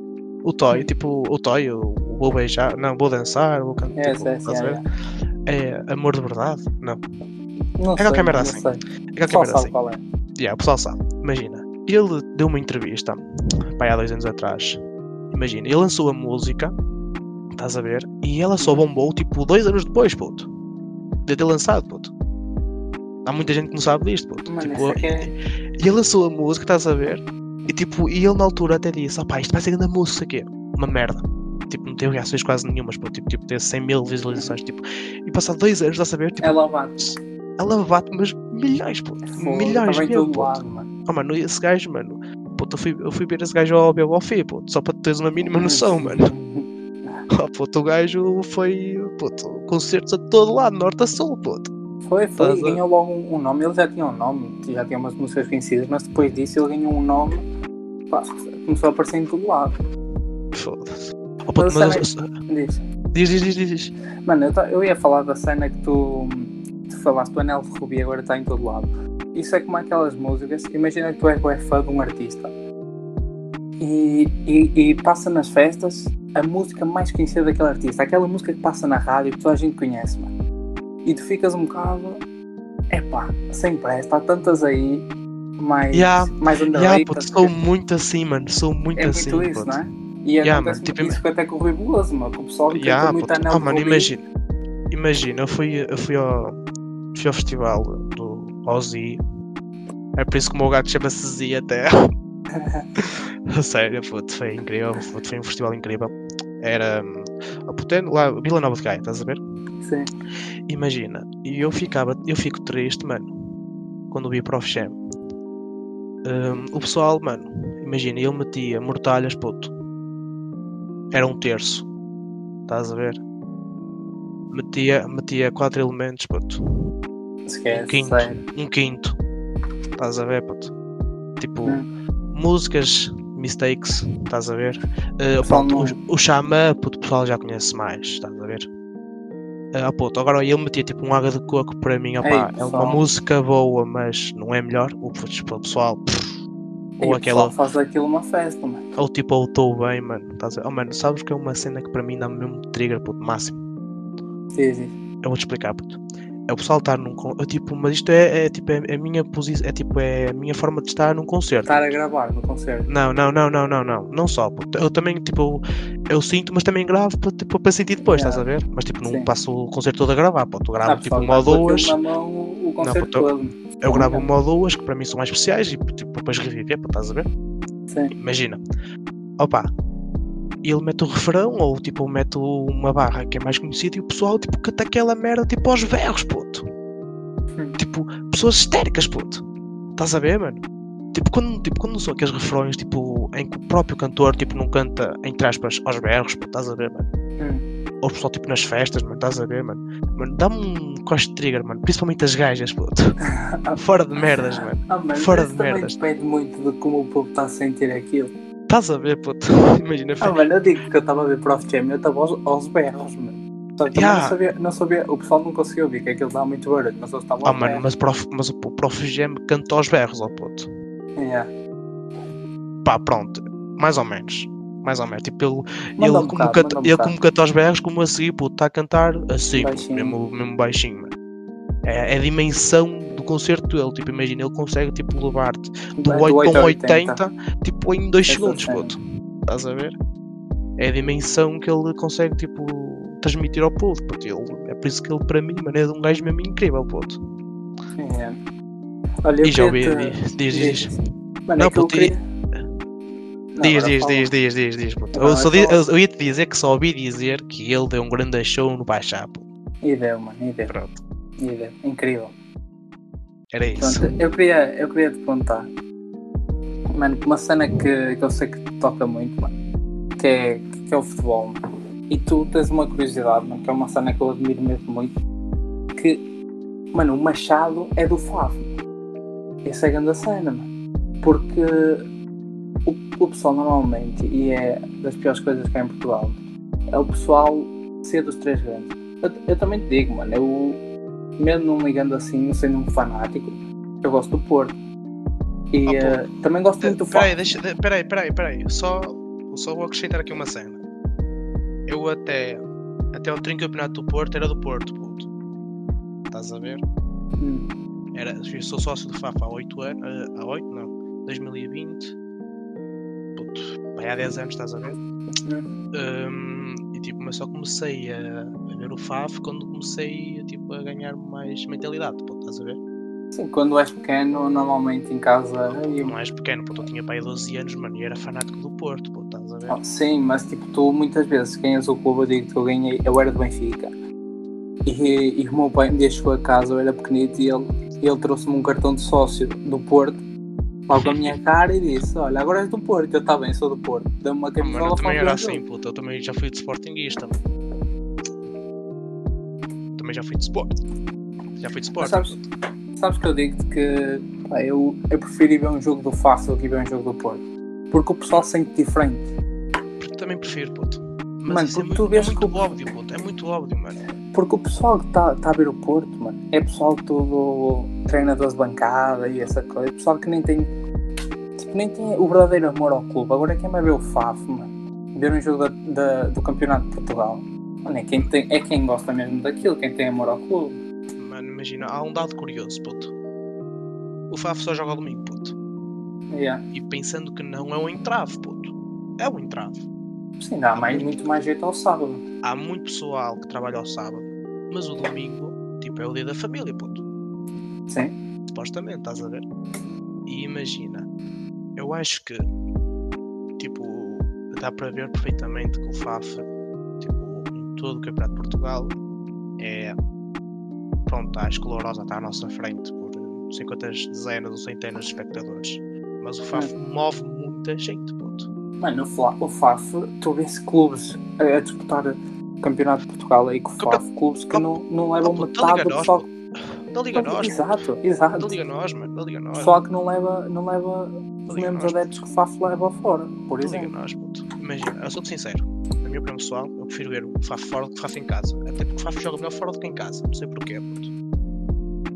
o Toy, tipo, o Toy, o Vou Beijar, não, Vou Dançar, vou cantar, É, tipo, é, a é? É Amor de Verdade? Não, Não qualquer sei, merda não assim. sei. é O qualquer pessoal merda sabe assim. qual é. Yeah, o pessoal sabe. Imagina, ele deu uma entrevista, pá, há dois anos atrás. Imagina, ele lançou a música, estás a ver? E ela só bombou, tipo, dois anos depois, puto. De ter lançado, puto. Há muita gente que não sabe disto, puto. Mano, tipo, é é- E ele lançou a música, estás a ver? E tipo, e ele na altura até disse, opá, isto vai ser grande música aqui. Uma merda. Tipo, não teve reações quase nenhumas, puto. Tipo, tipo teve 100 mil visualizações, tipo. E passado dois anos, a ver? Tipo, Ela bate. ela bate, mas milhões, puto. Fogo, milhões mesmo, lado, mano. Oh, mano, esse gajo, mano. Puto, eu fui, eu fui ver esse gajo ao fim, puto. Só para teres uma mínima noção, mano. Oh, puto, o gajo foi, puto, concertos a todo lado, norte a sul, puto. Foi, foi, Estás a- ganhou logo um, um nome. Ele já tinha um nome, já tinha umas músicas conhecidas, mas depois disso ele ganhou um nome. Pá, começou a aparecer em todo lado. Foda-se. Oh, puto, Mas mas- Diz. Diz, diz, diz, diz, diz. Mano, eu, eu ia falar da cena que tu, tu falaste, o anel de Rubi agora está em todo lado. Isso é como aquelas músicas, imagina que tu és bué fã de um artista e, e, e passa nas festas a música mais conhecida daquele artista, aquela música que passa na rádio que toda a gente conhece, mano. E tu ficas um bocado, epá, sem pressa, há tantas aí mais, Yeah, mais Yeah, underrated. puto, sou muito assim, mano. Sou muito é assim. muito isso, não é? E Yeah, acontece tipo, isso até com o Rui Veloso, mano, que o pessoal fica Yeah, muito anel de mano, imagina. Imagina, eu fui, eu fui, ao, fui ao festival do Ozzy. É por isso que o meu gato chama-se Z até. <laughs> Sério, puto, foi incrível. Puto, foi um festival incrível. Era. hum, a puto, lá, Vila Nova de Gaia, estás a ver? Sim. Imagina, e eu ficava, eu fico triste, mano, quando vi Prof Jam. Hum, o pessoal, mano, imagina, ele metia mortalhas, puto. Era um terço. Estás a ver? Metia, metia quatro elementos, puto. Esquece, Um quinto. sério. Um quinto. Estás a ver, puto? Tipo, Hum. músicas, mistakes, estás a ver? Uh, pronto, o, o Xamã, puto, o pessoal já conhece mais, estás a ver? Ah, puto, agora ele metia tipo um água de coco para mim, opá, é uma música boa, mas não é melhor. O pessoal, pff, ou aquela, faz aquilo uma festa, mano. ou tipo, ou estou bem, mano. Estás a? Oh, mano, sabes que é uma cena que para mim dá-me mesmo trigger, puto, máximo. Sim, sim. Eu vou-te explicar, puto. É o pessoal estar num. con- eu, tipo, mas isto é, é tipo, é a minha posição, é tipo, é a minha forma de estar num concerto. Estar a gravar no concerto. Não, não, não, não, não, não. Não só. puto. Eu também, tipo, eu sinto, mas também gravo para, tipo, para sentir depois, estás a ver? Mas tipo, não Sim. passo o concerto todo a gravar, pô. Tu gravo Ah, tipo uma ou duas. na mão o concerto puto, todo. Eu gravo uma ou duas que para mim são mais especiais e tipo, depois reviver, pô, estás a ver? Sim. Imagina. Opa. Ele mete o refrão ou tipo mete uma barra que é mais conhecida e o pessoal tipo canta aquela merda tipo aos berros, puto. Hum. Tipo, pessoas histéricas, puto. Estás a ver, mano? Tipo quando, tipo, quando são aqueles refrões tipo, em que o próprio cantor tipo, não canta, entre aspas, aos berros, puto, estás a ver, mano? Hum. Ou o pessoal tipo nas festas, mano, estás a ver, mano? Mano, dá-me um coste trigger, mano. Principalmente as gajas, puto. <laughs> Fora de merdas, mano. Ah, mas Fora de merdas. depende muito de como o povo está a sentir aquilo. Estás a ver, puto? <laughs> Imagina, Ah, mano, eu digo que eu estava a ver Prof Jam, eu estava aos, aos berros, mano. Só que Yeah. não, sabia, não sabia, o pessoal não conseguia ouvir, que aquilo dá muito barulho, mas eles estavam Ah, mano, berros. mas, o prof, mas o Prof Gem canta aos berros, ó puto. Yeah. Pá, pronto. Mais ou menos. Mais ou menos. Tipo, ele, Manda ele, um como, bocado, canta, um ele bocado. como canta aos berros, como a seguir, puto, está a cantar assim, Baixinho. mesmo, mesmo baixinho, mano. É, é a dimensão do concerto dele. Tipo, imagina, ele consegue tipo, levar-te do 8 a um 80, tipo, em 2 Essa segundos, puto. Estás a ver? É a dimensão que ele consegue, tipo, transmitir ao povo, puto. Ele, é por isso que ele, para mim, mano, é de um gajo mesmo incrível, puto. Yeah. Olha, eu E já ouvi, te- diz, diz. Mano, Não, é puto, queria... Diz, diz, diz, diz, diz, diz. Agora Eu, eu ia te dizer que só ouvi dizer que ele deu um grande show no Baixá, puto. E deu, mano, e deu, Pronto, e deu. Incrível. era isso. Pronto, eu queria, eu queria te contar, mano, uma cena que, que eu sei que te toca muito, mano, que é, que é o futebol. mano. E tu tens uma curiosidade, mano, que é uma cena que eu admiro mesmo muito, que, mano, o Machado é do Favo. Essa é a grande cena, mano. Porque o, o pessoal normalmente, e é das piores coisas que há em Portugal, é o pessoal ser dos três grandes. Eu, eu também te digo, mano, eu mesmo não ligando assim, sendo um fanático, eu gosto do Porto. E Ah, eh, também gosto muito do Peraí, Faro. deixa, de- peraí, peraí, peraí. Só, só vou acrescentar aqui uma cena. Eu até, até o tricampeonato do Porto era do Porto, puto. Estás a ver? Hum, Era, eu sou sócio do FAF há 8 anos. eh, Há 8? Não. 2020. Puto, vai há 10 anos, estás a ver? hum. Hum, e tipo, mas só comecei a, a ver o FAF quando comecei tipo, a ganhar mais mentalidade, puto, estás a ver? Sim, quando és pequeno, normalmente em casa. eu- Não és pequeno, puto, eu tinha pai 12 anos, mano, e era fanático do Porto, puto, estás a ver? Ah, Sim, mas tipo, tu muitas vezes ganhas o clube, eu digo que eu ganhei, eu era do Benfica. E, e o meu pai um dia chegou a casa, eu era pequenito, e ele, ele trouxe-me um cartão de sócio do Porto, logo a minha cara, e disse: Olha, agora és do Porto, eu bem, sou do Porto. Deu-me uma Ah, camisola mano, eu também era assim, puto. Eu também já fui de Sportingista. Também já fui de Sport. Já fui de Mas Sport. sabes, sabes que eu digo que pá, eu, eu prefiro ir ver um jogo do Fácil do que ir ver um jogo do Porto. Porque o pessoal sente diferente. também prefiro, puto. Mas Mano, é muito, tu é vês muito que o- óbvio, puto. É muito óbvio, mano. Porque o pessoal que está tá a ver o Porto, mano, é pessoal todo treinador de bancada e essa coisa. Pessoal que nem tem. Tipo, nem tem o verdadeiro amor ao clube. Agora quem vai ver o FAF, mano, ver um jogo da, da- do Campeonato de Portugal. Mano, é quem, tem, é quem gosta mesmo daquilo, quem tem amor ao clube. Mano, imagina, há um dado curioso, puto. O Faf só joga ao domingo, puto. Yeah. E pensando que não é um entrave, puto. É um entrave. Sim, dá mais, muito mais jeito ao sábado. Há muito pessoal que trabalha ao sábado, mas o domingo, tipo, é o dia da família, puto. Sim. Supostamente, estás a ver? E imagina, eu acho que, tipo, dá para ver perfeitamente que o FAF, tipo, em todo o Campeonato de Portugal, é. Pronto, a escolorosa está à nossa frente por não sei quantas dezenas ou centenas de espectadores. Mas o FAF move muita gente, puto. Mano, o, FAF, tu vês clubes a, a disputar o Campeonato de Portugal aí com o Campe- FAF, clubes que não, não levam metade do pessoal. Da Liga Nós. Exato, exato. Da Liga Nós, mano. Da Liga Nós. Pessoal que não leva, não leva os Liga mesmos Nós. adeptos que o FAF leva fora, por Liga exemplo. Nós, puto. Imagina, eu sou-te sincero. Na minha opinião pessoal, eu prefiro ver o FAF fora do que o FAF em casa. Até porque o FAF joga melhor fora do que em casa. Não sei porquê, puto.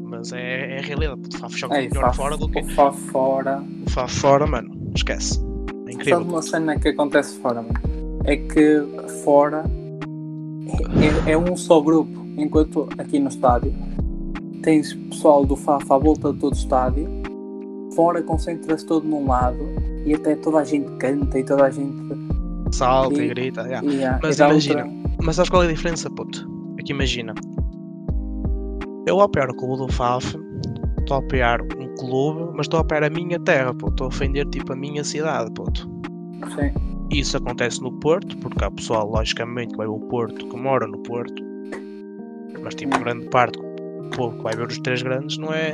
Mas é, é a realidade, puto. O FAF joga Ei, melhor FAF, fora do que o FAF fora. o FAF fora, mano. Esquece. É incrível. Sabe uma cena que acontece fora, mano? É que fora é, é- é um só grupo, enquanto aqui no estádio tens pessoal do FAF à volta de todo o estádio, fora concentra-se todo num lado e até toda a gente canta e toda a gente. Salta e E- grita. yeah. e, ah, Mas e imagina. outra- Mas sabes qual é a diferença, puto? É que imagina. Eu ao apoiar o clube do FAF, estou a apoiar um clube, mas estou a apoiar a minha terra. Estou a ofender tipo a minha cidade, puto. Sim, Isso acontece no Porto, porque há pessoal, logicamente, que vai ver o Porto, que mora no Porto, mas tipo, grande parte do povo que vai ver os três grandes não é,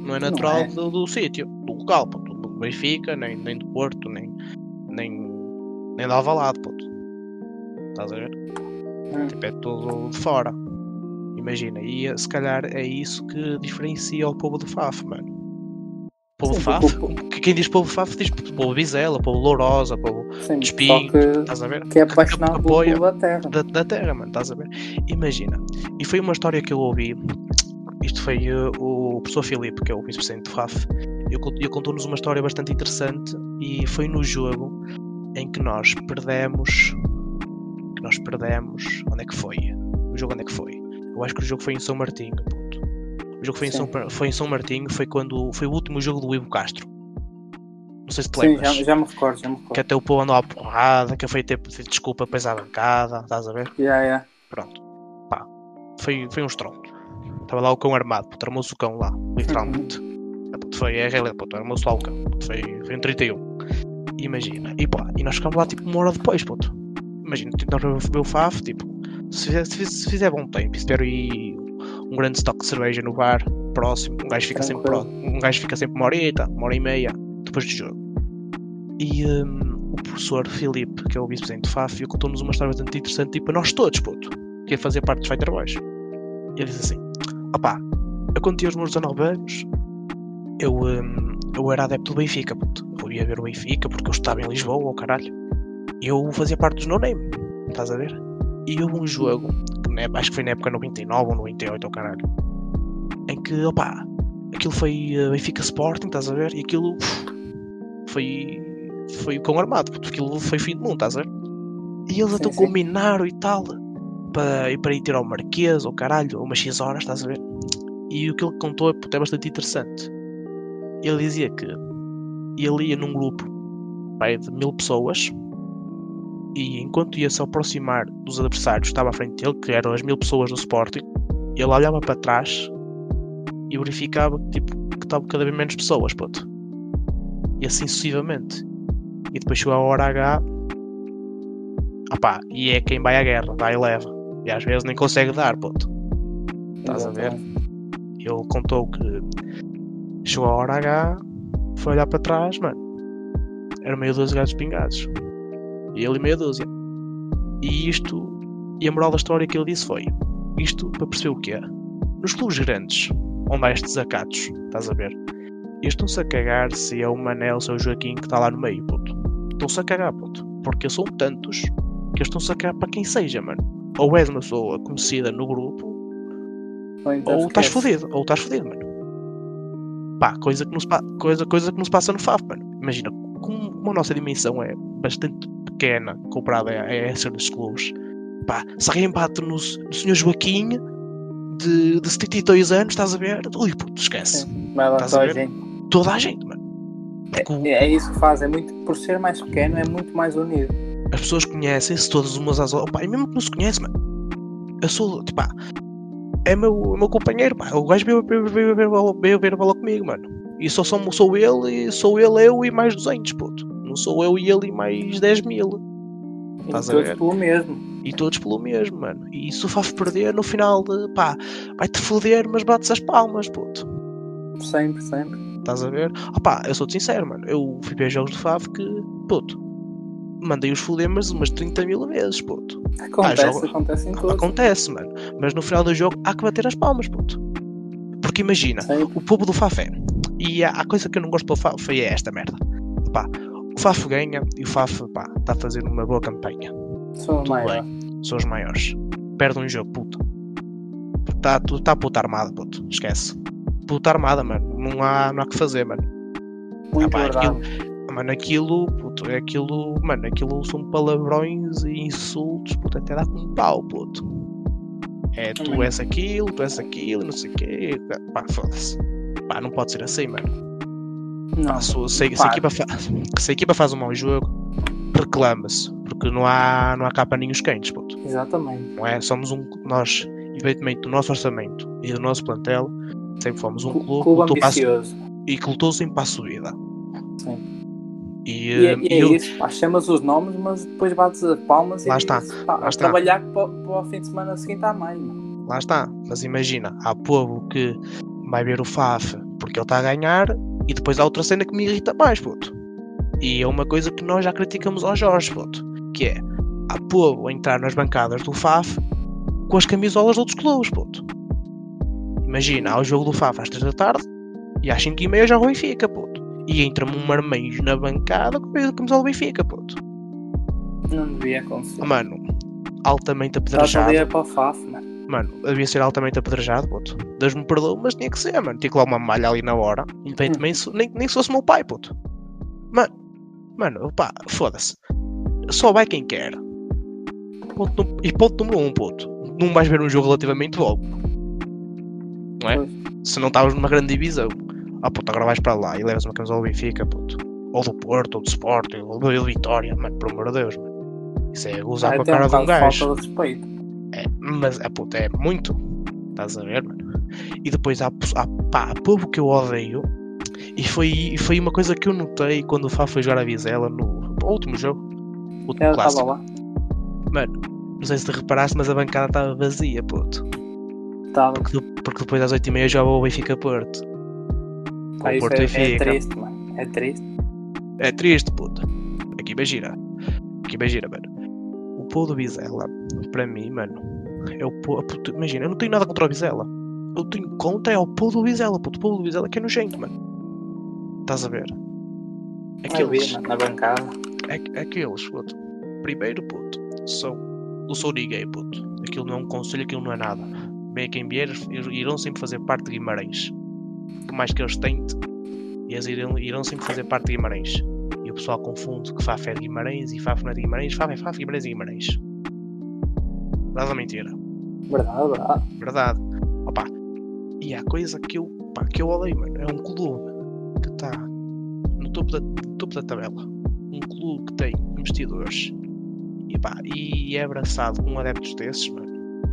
não é natural é. do, do sítio, do local, puto, do Benfica, nem, nem do Porto, nem, nem, nem de Alvalade, puto. Estás a ver? Hum. Tipo, é tudo de fora. Imagina, e eh, se calhar é isso que diferencia o povo do Faf, mano. Povo Sim, Faf, quem diz povo Faf diz povo Vizela, povo Lourosa, povo sim, Espinho, que, Estás a ver? que é apaixonado pelo clube da terra. Da, da terra, mano, estás a ver? Imagina. E foi uma história que eu ouvi. Isto foi eh, o professor Filipe, que é o vice-presidente do FAF. Ele, cont- ele contou-nos uma história bastante interessante e foi no jogo em que nós perdemos. Que nós perdemos. Onde é que foi? O jogo onde é que foi? Eu acho que o jogo foi em São Martinho. Puto. O jogo foi em, Sim. São, foi em São Martinho, foi quando foi o último jogo do Ivo Castro. Não sei se te Sim, lembras já, já me recordo, já me que recordo. até o povo andou à porrada, que foi ter pedido desculpa depois à bancada, estás a ver? Yeah, yeah. Pronto. Pá, foi, foi um estrondo. Estava lá o cão armado, puto, armou-se o cão lá, literalmente. Ah, puto, Foi é a realidade, puto, armou-se lá o cão. Puto, Foi, foi um 31. Imagina. E pá, e nós ficámos lá tipo uma hora depois, puto. Imagina, tipo, nós vamos ver o FAF, tipo, se fizer, se fizer, bom tempo, e tiver aí um grande estoque de cerveja no bar, próximo, um gajo fica sempre um gajo fica sempre uma horita, uma hora e meia, depois do jogo. E hum, o professor Filipe, que é o vice-presidente do FAF, contou-nos uma história bastante interessante, tipo, nós todos, puto, que ia fazer parte dos Fighter Boys. E ele disse assim: opá, eu quando tinha os meus 19 anos, eu, hum, eu era adepto do Benfica, puto. Eu ia ver o Benfica porque eu estava em Lisboa, oh caralho. E eu fazia parte dos No Name, estás a ver? E houve um jogo, que na- acho que foi na época 99 ou 98, oh caralho, em que, opá, aquilo foi uh, Benfica Sporting, estás a ver? E aquilo uf, foi, foi cão armado, puto. aquilo foi fim do mundo, estás a ver? E eles Sim, até sim. combinaram e tal, para, para ir tirar o Marquês, ou caralho, umas X horas, estás a ver? E o que ele contou puto, é bastante interessante. Ele dizia que ele ia num grupo pai, de mil pessoas e enquanto ia se aproximar dos adversários estava à frente dele, que eram as mil pessoas do Sporting, ele olhava para trás e verificava tipo, que estavam cada vez menos pessoas, puto. E assim sucessivamente. E depois chegou a hora H. Opá, e é quem vai à guerra, vai e leva. E às vezes nem consegue dar, puto. Estás a ver? Ele contou que chegou a hora H, foi olhar para trás, mano. Era meio dúzia gatos pingados. E ele meia dúzia. E isto, e a moral da história que ele disse foi: isto para perceber o que é. Nos clubes grandes, onde há estes desacatos, estás a ver? Eles estão-se a cagar se é o Manel, se é o Joaquim que está lá no meio, puto. Estão-se a cagar, puto. Porque são tantos que eles estão-se a cagar para quem seja, mano. Ou és uma pessoa conhecida no grupo, Ou então ou estás fodido, ou estás fodido, mano. Pá, coisa que, não se coisa, coisa que não se passa no FAF, mano. Imagina, como, como a nossa dimensão é bastante pequena comparada a, a essa dos clubes, pá, se alguém bate no, no Sr. Joaquim de, de 72 anos, estás a ver? Ui, puto, esquece. Sim, Estás a ver? gente. Toda a gente, mano. Porque É, é isso que faz, é muito, por ser mais pequeno, é muito mais unido. As pessoas conhecem-se todas umas às outras. Pá, e mesmo que não se conhece, mano. Eu sou, tipo, pá, é meu, é meu companheiro, pá. O gajo veio, veio, veio, ver a bola- veio ver a bola comigo, mano. E só sou, sou ele, e sou ele, eu e mais 200, puto. Não sou eu e ele e mais 10 mil. E Estás a todos ver? pelo mesmo. E todos pelo mesmo, mano. E se o Faf perder, no final, de, pá, vai-te foder, mas bates as palmas, puto. Sempre, sempre. Estás a ver? Opá, eu sou-te sincero, mano. Eu fui ver jogos de Faf que, puto, mandei os foder mas umas 30 mil vezes, puto. Acontece, joga- acontece em todos. Acontece, mano. Mas no final do jogo há que bater as palmas, puto. Porque imagina, Sempre. o povo do Faf é. E a, a coisa que eu não gosto do Faf é esta merda. Pá, o Faf ganha e o Faf, pá, está a fazer uma boa campanha. Sou Tudo maior. São os maiores. Perde um jogo, puto. Está tá puta armada, puto. Esquece. Puta armada, mano. Não há, não há que fazer, mano. Muito Ah, pá. Mano, aquilo, puto, é aquilo, mano, aquilo são palavrões e insultos, puto, até dá com pau, puto. É, tu Também. és aquilo, tu és aquilo, não sei o quê. Pá, foda-se. Pá, não pode ser assim, mano. Não, Pá, se, se, se, a equipa fa- se a equipa faz um mau jogo, reclama-se. Porque não há, não há capa nem os quentes, puto. Exatamente. Não é? Somos um. Nós, evidentemente, do nosso orçamento e do nosso plantel, sempre fomos um Clu- clube, Clube ambicioso. e que lutou sempre para a subida. Sim. E, E, é- e é eu- isso, pá, chamas os nomes, mas depois bates as palmas Lá e está, dizes, pá, lá está. trabalhar para, para o fim de semana seguinte mais. mano. lá está. Mas imagina, há povo que vai ver o FAF porque ele está a ganhar e depois há outra cena que me irrita mais, puto. E é uma coisa que nós já criticamos ao Jorge, puto. Que é, há povo a entrar nas bancadas do FAF com as camisolas de outros clubes, puto. Imagina, há o jogo do FAF às 3 da tarde e às 5 e meia joga o Benfica, puto. E entra-me um marmanjo na bancada com a camisola do Benfica, puto. Não devia acontecer. Mano, altamente apedrejado. é para o FAF, mano. Mano, devia ser altamente apedrejado, puto. Deus me perdoa, mas tinha que ser, mano. Tinha que lá uma malha ali na hora. Independentemente, se- nem, nem se fosse meu pai, puto. Mano, mano, pá, foda-se. Só vai quem quer. Ponto e ponto número um, puto. Não vais ver um jogo relativamente bom. Não é? Pois. Se não estavas numa grande divisão. Ah, puto, agora vais para lá e levas uma camisola do Benfica, puto. Ou do Porto, ou do Sporting, ou do Vitória. Mano, pelo amor de Deus, mano. Isso é gozar Ah, com a um cara de um gajo. de respeito. É, mas é, puta, é muito. Estás a ver, mano? E depois há, há, pá, povo que eu odeio. E foi, e foi uma coisa que eu notei quando o Fá foi jogar a Vizela no, último jogo. Último Ela clássico. lá. Mano, não sei se te reparaste, mas a bancada estava vazia, puto. Estava. Porque, porque depois às 8h30 joga o Benfica Porto. Com o Porto é, e é fica. triste, mano. É triste. É triste, puto. Aqui imagina. Aqui imagina, mano. O povo do Vizela, para mim, mano, é o Imagina, eu não tenho nada contra o Vizela. Eu tenho contra é o povo do Vizela, puto. O povo do Vizela que é nojento, mano. Estás a ver? Aqueles... Aqueles. mano, na bancada. É, aqueles, puto. Primeiro, puto. São. Não sou ninguém, puto. Aquilo não é um conselho, aquilo não é nada. Bem, quem vier, eles irão sempre fazer parte de Guimarães. Por mais que eles tentem, eles irão, irão sempre fazer parte de Guimarães. E o pessoal confunde que Faf é de Guimarães e Faf não é de Guimarães. Faf é Faf, Guimarães é Guimarães. Verdade ou mentira? Verdade, verdade. Verdade. Opa. E há coisa que eu, pá, que eu odeio, mano. É um clube que está no topo da, no topo da tabela. Um clube que tem investidores e, pá, e é abraçado com adeptos desses, mano.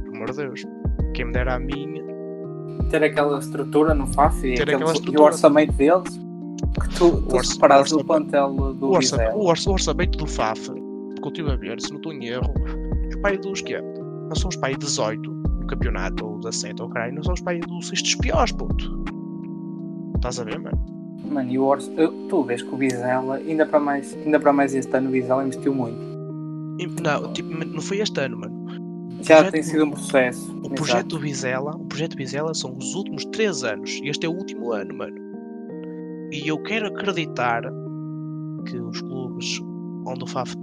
Pelo amor de Deus. Quem me dera a mim. Ter aquela estrutura no FAF e, Ter aqueles- e o orçamento deles. Que tu, tu orça- se reparares o do plantel do O, orça, Vizela. o, orça, orçamento do FAF, porque eu estive a ver, se não estou em erro, é pai dos que Não são os pai 18 no campeonato, ou 17, ou caralho, não são os pai dos sextos piores, puto. Estás a ver, mano? Mano, e o orça... eu- tu vês que o Vizela, ainda para mais, ainda para mais este ano, o Vizela investiu muito. Não, tipo, não foi este ano, mano. Já projeto- tem sido um processo. O exato. projeto Vizela, o projeto Vizela são os últimos 3 anos. E este é o último ano, mano. E eu quero acreditar que os clubes onde o FAF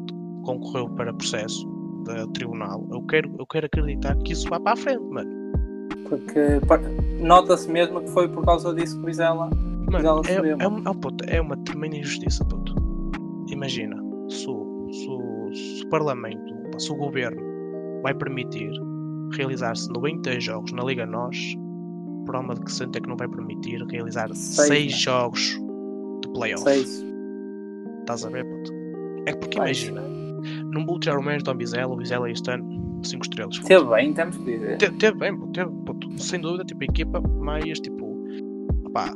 concorreu para processo do tribunal, eu quero, eu quero acreditar que isso vá para a frente, mano. Porque nota-se mesmo que foi por causa disso que o Vizela. Mano, é, é, um- oh, puto, é uma tremenda injustiça, puto. Imagina, se o, se o- se o Parlamento, se o Governo vai permitir realizar-se 90 jogos na Liga NOS, prova de que Santa é que não vai permitir realizar Seis, 6 né? jogos de playoff. Seis. Estás a ver, puto? É porque Vai. imagina, não vou tirar o mérito ao Vizela, o Vizela este ano 5 estrelas. puto. Teve bem, temos que dizer. Te- Teve bem, pô, teve, puto, sem dúvida, tipo, a equipa mais, tipo, pá,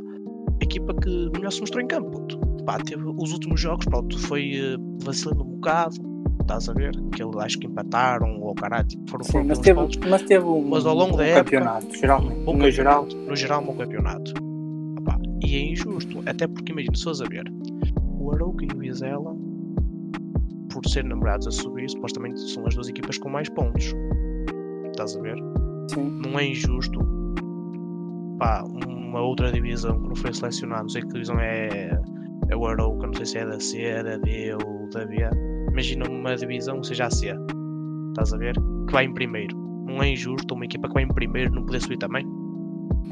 a equipa que melhor se mostrou em campo, puto. Pá, teve os últimos jogos, pronto, foi eh, vacilando um bocado, estás a ver, que ele acho que empataram, ou caralho, tipo, foram, Sim, foram mas teve, pontos. mas teve um, Mas ao longo um da época, campeonato, geralmente. Bom no geral, campeonato, no geral, um campeonato. Opá, e é injusto, até porque imagina, se fores a ver, o Arouca e o Vizela, por serem namorados a subir, supostamente são as duas equipas com mais pontos. Estás a ver? sim. não é injusto pá, uma outra divisão que não foi selecionada, não sei que divisão é, é o Arouca, não sei se é da C, é da D ou da B. Imagina uma divisão, seja a C, estás a ver? Que vai em primeiro. Não é injusto uma equipa que vai em primeiro não poder subir também?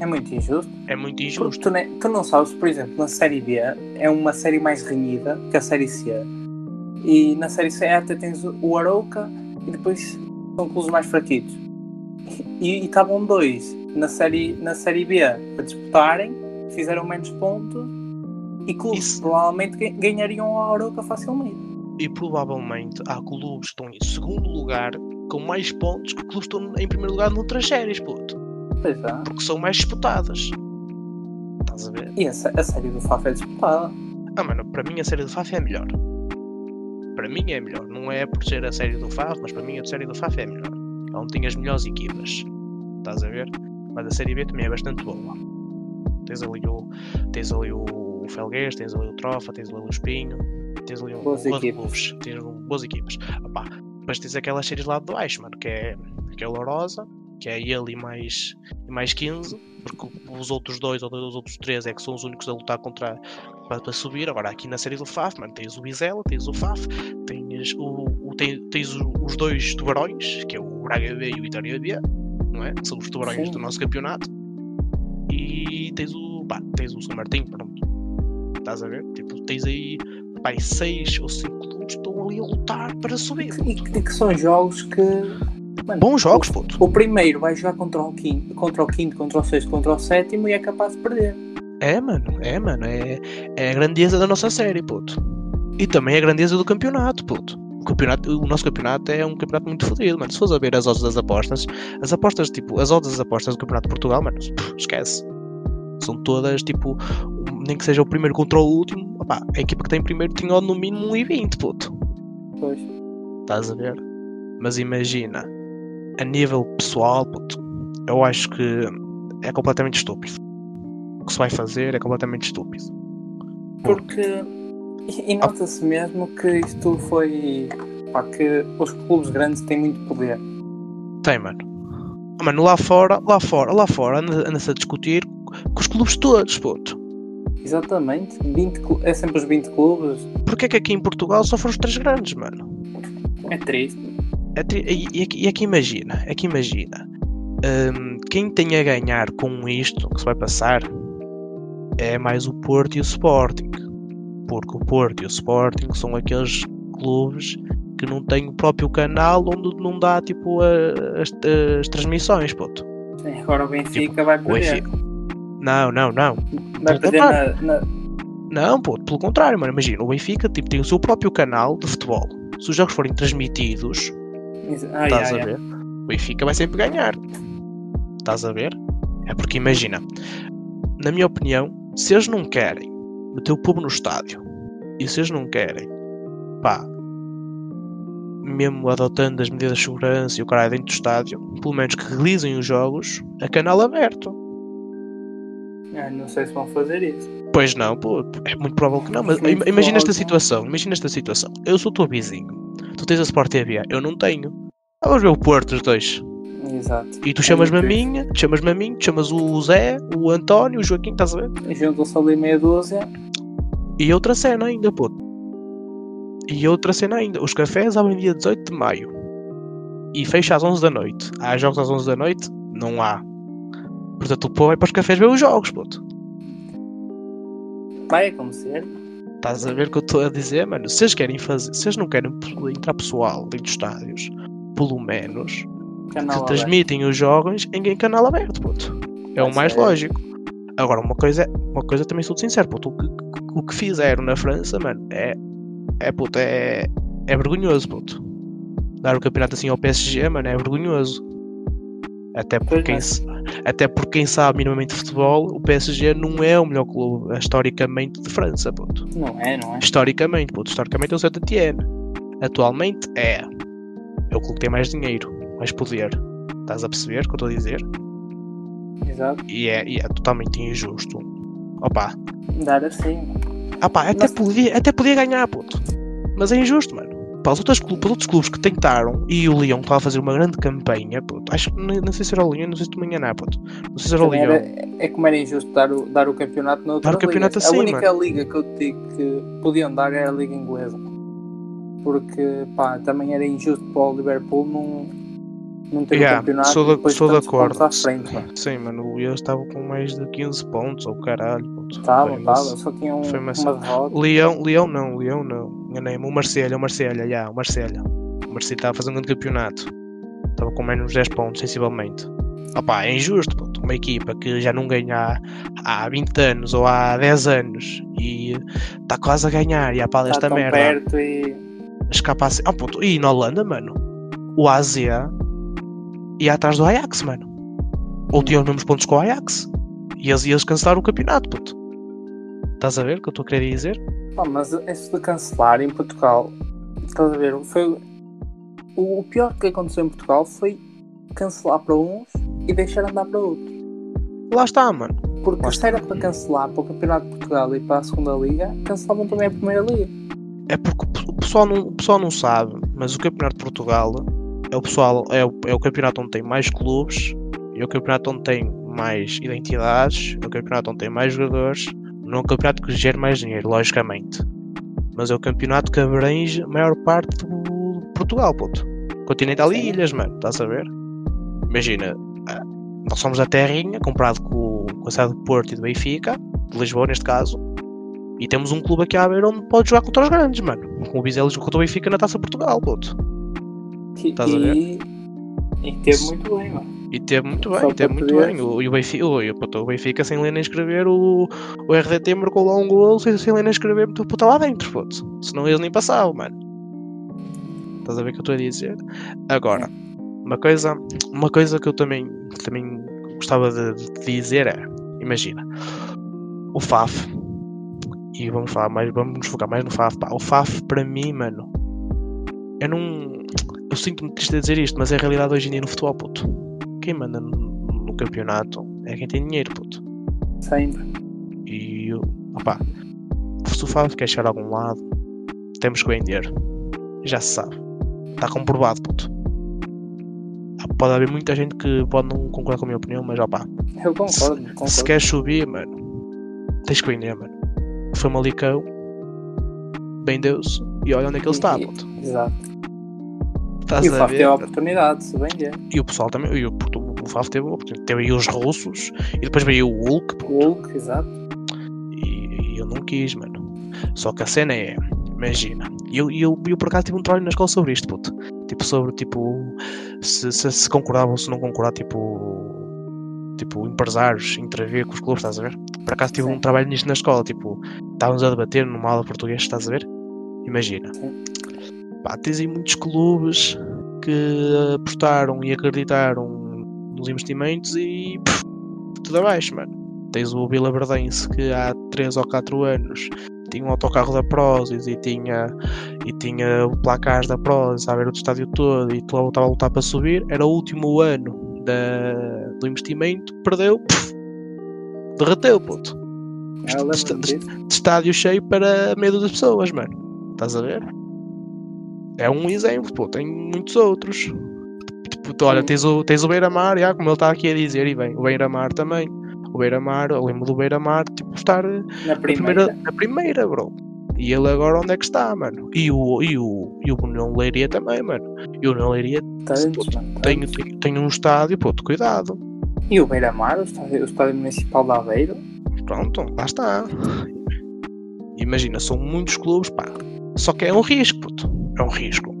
É muito injusto. É muito injusto. tu, ne- tu não sabes, por exemplo, na Série B é uma série mais renhida que a Série C. E na Série C até tens o- Arouca e depois são clubes mais fraquitos. E estavam dois na série, na série B a disputarem, fizeram menos pontos e clubes Isso. provavelmente ga- ganhariam a Arouca facilmente. E provavelmente há clubes que estão em segundo lugar com mais pontos que clubes que estão em primeiro lugar noutras séries, puto. Pois é. Porque são mais disputadas. Estás a ver? E a, a série do FAF é disputada. Ah, mano, para mim a série do FAF é melhor. Para mim é melhor. Não é por ser a série do FAF, mas para mim a série do FAF é melhor. É onde tem as melhores equipas. Estás a ver? Mas a série B também é bastante boa. Tens ali o, tens ali o Felgueiras, tens ali o Trofa, tens ali o Espinho, tens ali um Boas um de clubes, tens boas equipas. Opá, depois tens aquelas séries lá de baixo, mano, que é, que é o Lourosa, que é ele e mais, e mais 15, porque os outros dois ou os outros três é que são os únicos a lutar contra para, para subir. Agora aqui na série do FAF, mano, tens o Bizela, tens o FAF, tens, o, o- tens, tens os dois tubarões, que é o Braga B e o Vitória B, não é? Que são os tubarões Sim. do nosso campeonato. E tens o. Pá, tens o São Martim, pronto. Estás a ver? Tipo, tens aí pá, aí seis ou cinco clubes estão ali a lutar para subir. E, que- que são jogos que. Mano, Bons jogos, puto. O primeiro vai jogar contra o quinto, contra o quinto, contra o sexto, contra o sétimo e é capaz de perder. É, mano, é, mano. É, é a grandeza da nossa série, puto. E também a grandeza do campeonato, puto. O, campeonato, o nosso campeonato é um campeonato muito fodido, mano. Se fores a ver as odds das apostas, as apostas, tipo, as odds das apostas do Campeonato de Portugal, mano, esquece. São todas, tipo, nem que seja o primeiro contra o último, opá, a equipa que tem primeiro tinha no mínimo 1,20, puto. Pois. Estás a ver? Mas imagina, a nível pessoal, puto, eu acho que é completamente estúpido. O que se vai fazer é completamente estúpido. Porque. E, e nota-se mesmo que isto foi. Pá, que os clubes grandes têm muito poder. Tem, mano. Ah, Mano, lá fora, lá fora, lá fora, anda- anda-se a discutir com os clubes todos, puto. Exatamente. 20, clu- é sempre os 20 clubes. Porquê é que aqui em Portugal só foram os três grandes, mano? É triste. É tri- E, e aqui, e aqui imagina, é que imagina. hum, quem tem a ganhar com isto que se vai passar é mais o Porto e o Sporting. Porque o Porto e o Sporting são aqueles clubes que não têm o próprio canal onde não dá tipo a- as, as transmissões, puto. Agora o Benfica vai O perder. Não, não, não. Vai pelo perder na, na- Não, pô, pelo contrário, mano. Imagina, o Benfica tipo, tem o seu próprio canal de futebol. Se os jogos forem transmitidos, Ah, estás yeah, a yeah. ver? O Benfica vai sempre ganhar. Estás a ver? É porque imagina, na minha opinião, se eles não querem meter o povo no estádio e se eles não querem, pá, mesmo adotando as medidas de segurança e o caralho dentro do estádio, pelo menos que realizem os jogos a canal aberto. Ah, não sei se vão fazer isso. Pois não, pô, é muito provável que não, mas Muito imagina esta situação, imagina esta situação. Eu sou o teu vizinho, tu tens a Sport TV, eu não tenho. Ah, Vamos ver o Porto, os dois. Exato. E tu chamas-me a tu chamas-me a mim, chamas o Zé, o António, o Joaquim, estás a ver? Juntam-se ali meia dúzia. E outra cena ainda, pô. E outra cena ainda, os cafés abrem dia 18 de maio e fecha às 11 da noite. Há jogos às 11 da noite? Não há. Portanto, o povo vai para os cafés ver os jogos, puto. Vai acontecer. Estás a ver o que eu estou a dizer, mano? Eles querem fazer, eles não querem entrar pessoal dentro dos estádios, pelo menos Canal que aberto. transmitem os jogos em, em canal aberto, puto. É o mais lógico. Agora, uma coisa, é- uma coisa também sou sincero, puto, o que, o que fizeram na França, mano, é, é, puto, é, é vergonhoso, puto. Dar o campeonato assim ao PSG, mano, é vergonhoso. Até por Pois, quem, até por quem sabe minimamente de futebol, o PSG não é o melhor clube eh, historicamente de França, puto. Não é, não é? Historicamente, puto, historicamente é o Saint Etienne. Atualmente é. É o clube que tem mais dinheiro, mais poder. Estás a perceber o que eu estou a dizer? Exato. E é, e é totalmente injusto. Opa, Dar assim. pá, até, podia, até podia ganhar, puto. Mas é injusto, mano. Para os, outros clubes, para os outros clubes que tentaram e o Leão estava a fazer uma grande campanha. Acho que não, não sei se era o Leão, não sei se tu me enganar, puto. Não sei se era o Leão. era- é como era injusto dar o, dar o campeonato na outra Dar o campeonato liga. assim, A única liga que eu te digo que podiam dar era a Liga Inglesa. Porque, pá, também era injusto para o Liverpool não, não ter Yeah, campeonato sou de, depois sou de acordo. frente. pá. Sim, mano, Leão estava com mais de 15 pontos, ou caralho, puto. Estava, Foi uma- estava, só tinha um, foi uma- uma derrota. Leão, Leão não, Leão não. Enganei-me. O Marselha, o Marselha, já, o Marselha. O Marselha estava a fazer um grande campeonato. Estava com menos 10 pontos, sensivelmente. Opá, é injusto, puto. Uma equipa que já não ganha há, há 20 anos ou há 10 anos e está quase a ganhar e há para esta merda. perto e. Escapa assim. Ah, puto. E na Holanda, mano, o AZ ia atrás do Ajax, mano. Ou tinha os mesmos pontos que o Ajax. E eles iam cancelar o campeonato, puto. Estás a ver o que eu estou a querer dizer? Pá, mas isso de cancelar em Portugal, estás a ver? Foi, o, o pior que aconteceu em Portugal foi cancelar para uns e deixar andar para outros. Lá está, mano. Porque Lá se era para cancelar para o Campeonato de Portugal e para a segunda Liga, cancelavam também a Primeira Liga. É porque o pe- o pessoal não, o pessoal não sabe, mas o Campeonato de Portugal é o, pessoal, é, o, é o campeonato onde tem mais clubes, é o campeonato onde tem mais identidades, é o campeonato onde tem mais jogadores, o campeonato que gera mais dinheiro, logicamente. Mas é o campeonato que abrange a maior parte do Portugal, puto. Continental e ilhas, mano, estás a ver? Imagina, ah, nós somos da Terrinha, comprado com, com a cidade do Porto e do Benfica, de Lisboa neste caso, e temos um clube aqui à beira onde pode jogar contra os grandes, mano. Com o Vizela jogou contra o Benfica na Taça Portugal, puto. Estás a ver? e, e teve muito bem, mano. E teve muito bem, teve muito tu bem. O, e o Benfica, o, o Benfica sem ler nem escrever, o, o RDT marcou lá um gol sem, sem ler nem escrever, puto, puto lá dentro, puto. Senão eles nem passavam, mano. Estás a ver o que eu estou a dizer? Agora, uma coisa, uma coisa que eu também, também gostava de, de dizer é, imagina, o FAF, e vamos falar mais, vamos nos focar mais no FAF, pá, o FAF para mim, mano, eu não, eu sinto-me triste a dizer isto, mas é a realidade hoje em dia no futebol, puto. Quem manda no, no campeonato é quem tem dinheiro, puto. Sempre. E, opá, se o FAF quer chegar a algum lado, temos que vender. Já se sabe. Está comprovado, puto. Ah, Pode haver muita gente que pode não concordar com a minha opinião, mas opá, Eu concordo, concordo. se queres subir, mano, tens que vender, mano. O Famalicão vendeu-se e olha onde é que ele está, puto. Exato. Estás E o a Faf teve a oportunidade de se vender. E o pessoal também, e o, puto, o FAF teve, uma oportunidade. teve aí os russos e depois veio o Hulk, puto. O Hulk, exato. E, e eu não quis, mano. Só que a cena é, imagina, e eu, eu, eu por acaso tive um trabalho na escola sobre isto, puto. Tipo, sobre, tipo, se, se, se concordava ou se não concordava, tipo, tipo, empresários intervir com os clubes, estás a ver? Por acaso tive Sim. um trabalho nisto na escola, tipo, estávamos a debater numa aula de português, estás a ver? Imagina. Sim. Pá, tens aí muitos clubes que apostaram e acreditaram nos investimentos e pff, tudo abaixo, mano. Tens o Vila Verdense que há 3 ou 4 anos tinha um autocarro da Prozis e tinha, e tinha o placar da Prozis a ver o estádio todo e estava a lutar para subir. Era o último ano da, do investimento, perdeu, pff, derreteu, puto. Lembro Está- disso. De estádio cheio para medo das pessoas, mano. Estás a ver? É um exemplo, pô, tem muitos outros. Tipo, tu, olha, tens o, tens o Beira-Mar, já, como ele está aqui a dizer, e bem, o Beira-Mar também. O Beira-Mar, eu lembro do Beira-Mar, tipo, estar na Na primeira. primeira, na primeira, bro. E ele agora onde é que está, mano? E o, e o, e o União Leiria também, mano. E o União Leiria Tantos, mano, tem, tem, tem um estádio, puto, cuidado. E o Beira-Mar, o estádio, o estádio municipal de Aveiro. Pronto, lá está. Imagina, são muitos clubes, pá. Só que é um risco, puto. É um risco.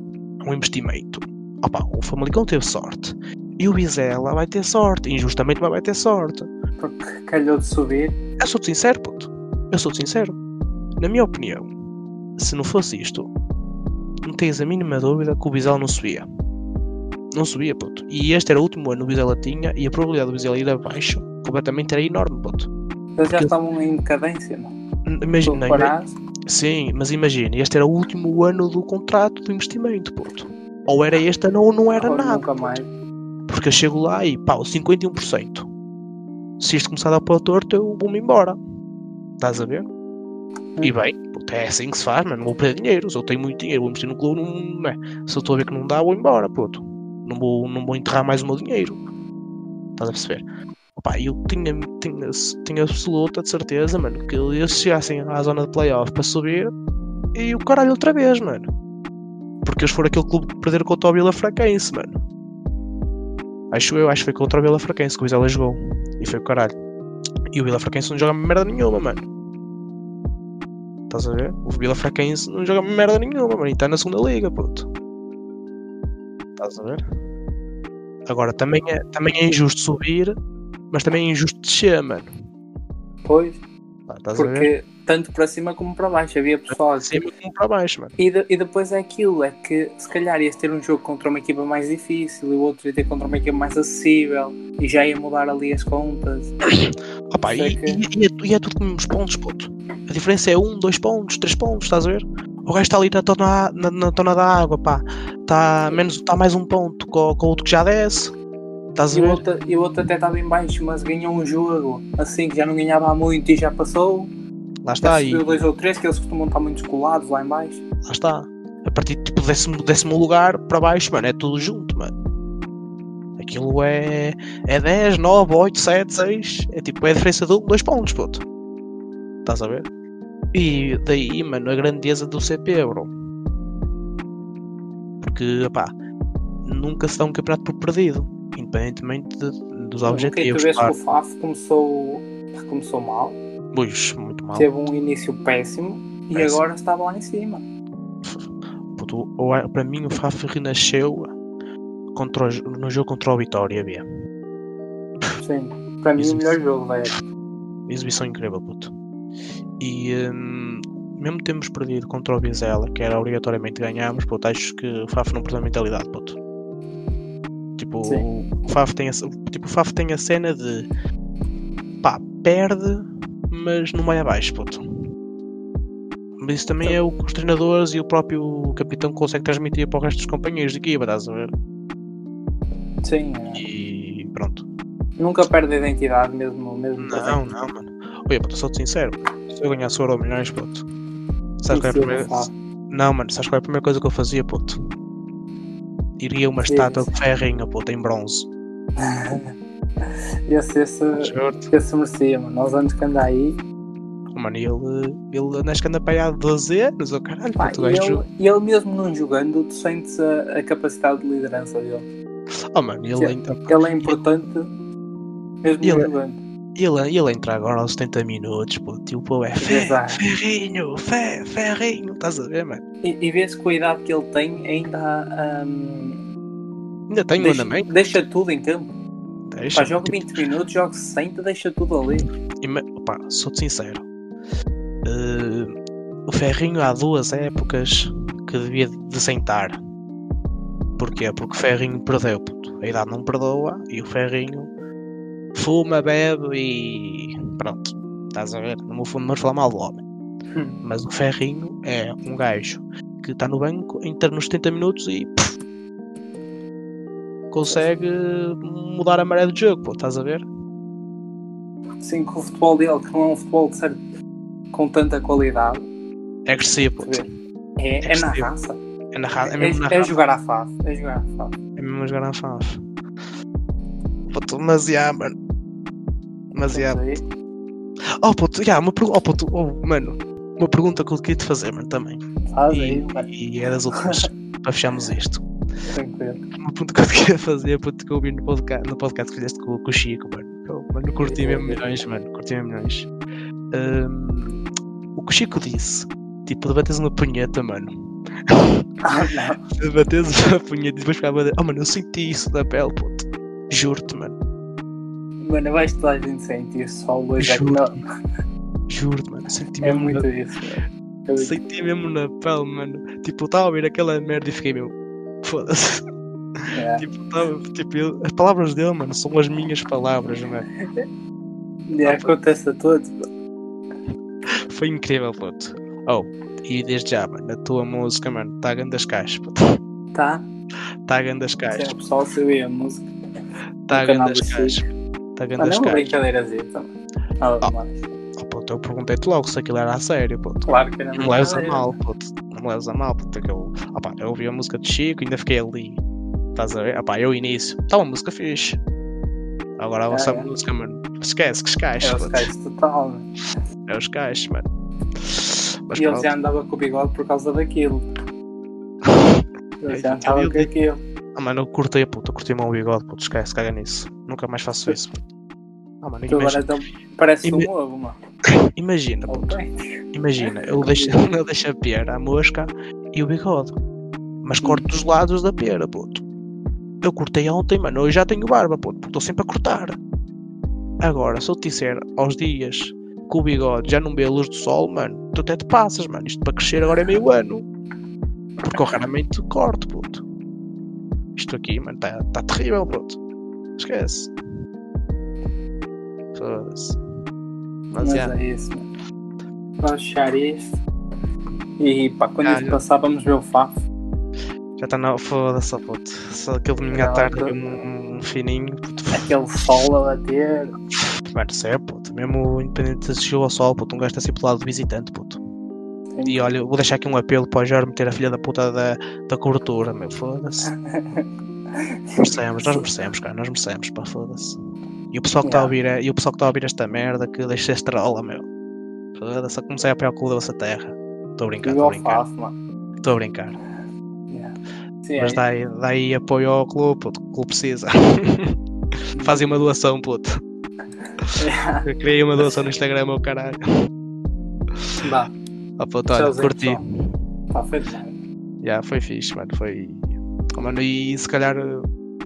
É um investimento. Opa, o Famalicão teve sorte. E o Vizela vai ter sorte. Injustamente, mas vai ter sorte. Porque calhou de subir. Eu sou-te sincero, puto. Eu sou-te sincero. Na minha opinião, se não fosse isto, não tens a mínima dúvida que o Vizela não subia. Não subia, puto. E este era o último ano que o Vizela tinha e a probabilidade do Vizela ir abaixo completamente era enorme, puto. Eles já Porque- estavam em decadência, não? Imagina? Sim, mas imagina, este era o último ano do contrato do investimento, puto. Ou era este ano ou não era Ou nada. Nunca mais. Porque eu chego lá e pá, 51%. Se isto começar a dar para o torto, eu vou-me embora. Estás a ver? E bem, puto, é assim que se faz, mano. Não vou perder dinheiro. Se eu tenho muito dinheiro, vou investir no clube, não, não é. Se eu estou a ver que não dá, vou embora, puto. Não vou, não vou enterrar mais o meu dinheiro. Estás a perceber? Opa, eu tinha, tinha, tinha absoluta de certeza, mano, que eles chegassem à zona de playoff para subir e o caralho outra vez, mano. Porque eles foram aquele clube que perderam contra o Vila Fraquense, mano. Acho eu, acho que foi contra o Vila Fraquense que o Vizela jogou. E foi o caralho. E o Vila Fraquense não joga merda nenhuma, mano. Estás a ver? O Vila Fraquense não joga merda nenhuma, mano. E está na segunda liga, puto. Estás a ver? Agora, também é, também é injusto subir, mas também é injusto descer, mano. Pois. Pá, Estás a ver? Porque tanto para cima como para baixo havia pessoal que Cima como para baixo, mano. E, de- e depois é aquilo, é que se calhar ias ter um jogo contra uma equipa mais difícil e o outro ia ter contra uma equipa mais acessível e já ia mudar ali as contas. <coughs> Opa, e, que- e- e é, e é tudo com os pontos, puto. A diferença é um, dois pontos, três pontos, estás a ver? O gajo está ali na tona, na, na tona da água, pá. Está menos, tá mais um ponto com, com o outro que já desce. Estás a E o ver? outro, e o outro até estava em baixo, mas ganhou um jogo assim que já não ganhava há muito e já passou. Lá está, subiu dois ou três que eles costumam estar muito colados lá em baixo. lá está. A partir tipo, do décimo, décimo lugar para baixo, mano, é tudo junto, mano. Aquilo é, é 10, 9, 8, 7, 6. É tipo, é a diferença de um, dois pontos, puto. Estás a ver? E daí, mano, a grandeza do CP, bro. Porque, pá, nunca se dá um campeonato por perdido. Independentemente de- dos objetivos. tu claro. que o FAF começou, começou mal, Pois, muito mal. teve um início péssimo e Péssimo. agora estava lá em cima. Puto, para mim o FAF renasceu contra no jogo contra o Vitória, havia. Sim, para mim Isso. o melhor jogo da época. Exibição incrível, puto. E hum, mesmo temos perdido contra o Vizela, que era obrigatoriamente ganharmos, puto, acho que o FAF não perdeu a mentalidade, puto. Tipo, Sim. o FAF tem a, tipo, o FAF tem a cena de pá, perde, mas não vai abaixo, puto. Mas isso também é o que os treinadores e o próprio capitão consegue transmitir para o resto dos companheiros de equipa, estás a ver? Sim, é. E pronto. nunca perde a identidade mesmo. mesmo Não, não, mano. Olha, puto, sou-te sincero. Se eu ganhasse o Euro Milhões, puto. Sabes qual é a primeira... Não, mano, sabes qual é a primeira coisa que eu fazia, puto? Iria uma estátua de ferrinho, puto, em bronze. <laughs> Esse, esse, Juro-te. esse merecia, mano. Nós anos que anda aí. Mano, e ele, ele acho que anda para aí há 12 anos, oh caralho, Pá, e, ele, e ele mesmo não jogando, tu sentes a, a capacidade de liderança dele. Oh, mano, ele, que- ainda- Ele é importante mesmo E não ele- jogando. Ele, ele entra agora aos 70 minutos, puto, tipo, pô, é fé, Exato. ferrinho, fé, ferrinho, estás a ver, mano? E, e vês que a idade que ele tem ainda há, hum, Ainda tem um deixa, andamento, deixa tudo em campo. deixa. Pá, joga tipo, 20 minutos, joga 60, deixa tudo ali. ima- opá, sou-te sincero. Eh, o Ferrinho há duas épocas que devia de sentar. Porquê? Porque o Ferrinho perdeu, puto. A idade não perdoa e o Ferrinho fuma, bebe e pronto. Estás a ver? Não vou, não vou falar mal do homem. Hum. Mas o Ferrinho é um gajo que está no banco, entra nos 70 minutos e pff, consegue mudar a maré do jogo, pô, estás a ver? Sim, que o futebol dele, que não é um futebol de certo, com tanta qualidade, É agressivo, puto. é, é na agressivo. raça. É, na ra- é É, mesmo na é raça. jogar à face. É jogar à face. É mesmo jogar na FAF. Puto, mas já, mano. Mas. Aí, Oh, puto, já, uma pergunta. Oh, puto, oh, mano. uma pergunta que eu queria te fazer, mano, também. Faz E, aí, mano. e é das últimas, para fecharmos isto. Tranquilo. Uma pergunta que eu te queria fazer, puto, que eu ouvi no podcast, no podcast que fizeste com, com o Chico, mano. Eu, mano, curti mesmo milhões, mano. Curti mesmo milhões. Hum, o que o Chico disse, tipo, debates uma punheta, mano. Ah, não. <laughs> Debates uma punheta e depois ficava a dizer, oh mano, eu senti isso na pele, puto. Juro-te, mano. Mano, que toda a gente sente isso. Só é que Juro. não. Juro-te, mano. Senti É muito na, isso, velho. Eu- senti mesmo na pele, mano. Tipo, eu estava a ouvir aquela merda e fiquei mesmo. Foda-se. é. <laughs> Tipo, tava, tipo, eu- as palavras dele, mano, são as minhas palavras, mano. E acontece a todos. Foi incrível, puto. Oh, e desde já, mano, a tua música, mano, está a grandes caixas, puto. Tá? Está a grandes Se caixas. o pessoal sabia a música. Está a grandes do caixas. Está a Mano, é grandes uma caixas. brincadeirazinha também. Nada Ah. mais. Oh, puto, eu perguntei-te logo se aquilo era a sério, puto. Claro que era Não me leves a mal, puto. Não me leves a mal, puto. Que eu, opa, eu ouvi a música de Chico e ainda fiquei ali. Estás a ver? Opa, eu início. Está uma música fixe. Agora a vossa é. música, mano. Esquece que os caixas, É os caixas total. mano. É os caixas, mano. Mas E ele já andava com o bigode por causa daquilo. <laughs> Ele É, já andava com aquilo. Ah, mano, eu curtei, puto. Eu curti o meu bigode, puto. Esquece, caga nisso. Nunca mais faço isso. Ah, mano, Tu agora imagina, então parece um Ima- ovo, mano. <laughs> imagina, puto. Ok. Imagina, eu deixo, <laughs> eu deixo a pera, a mosca e o bigode. Mas corto dos lados da pera, puto. Eu cortei ontem, mano. Hoje já tenho barba, puto. Porque estou sempre a cortar. Agora, se eu te disser aos dias que o bigode já não vê a luz do sol, mano, tu até te passas, mano. Isto para crescer agora é meio ano. Porque eu raramente corto, puto. Isto aqui, mano, está tá terrível, puto. Esquece. Foda-se. Mas, Mas já. é isso, mano. Fechar isto. E pá, quando Ah, isso passar, vamos ver o Fafo. Já está na. Foda-se, puto. Só aquele domingo à tarde, um, um fininho. Puto. Aquele sol a bater. Mano, sério, puto. Mesmo independente se chegou ao sol, puto. Um gajo está sempre do lado do visitante, puto. E olha, vou deixar aqui um apelo para o Jorge meter a filha da puta da, da cobertura, meu. Foda-se. <laughs> Merecemos, nós merecemos, cara. Nós merecemos, pá, foda-se. E o pessoal que está a ouvir, é- e o pessoal que está a ouvir esta merda, que deixa esta trola, meu. Foda-se, comecei a apoiar o cu da vossa terra. Estou a brincar, estou a brincar. Estou a brincar. Yeah. Sim, Mas é. dá aí, dá aí apoio ao clube, puto. O clube precisa. <laughs> Fazem uma doação, puto. <laughs> Eu criei uma doação no Instagram, meu caralho. Vá, Ah, puto, olha, tchauzinho, curti. Tá feito, mano. Já, foi fixe, mano. Foi. Oh, mano, e se calhar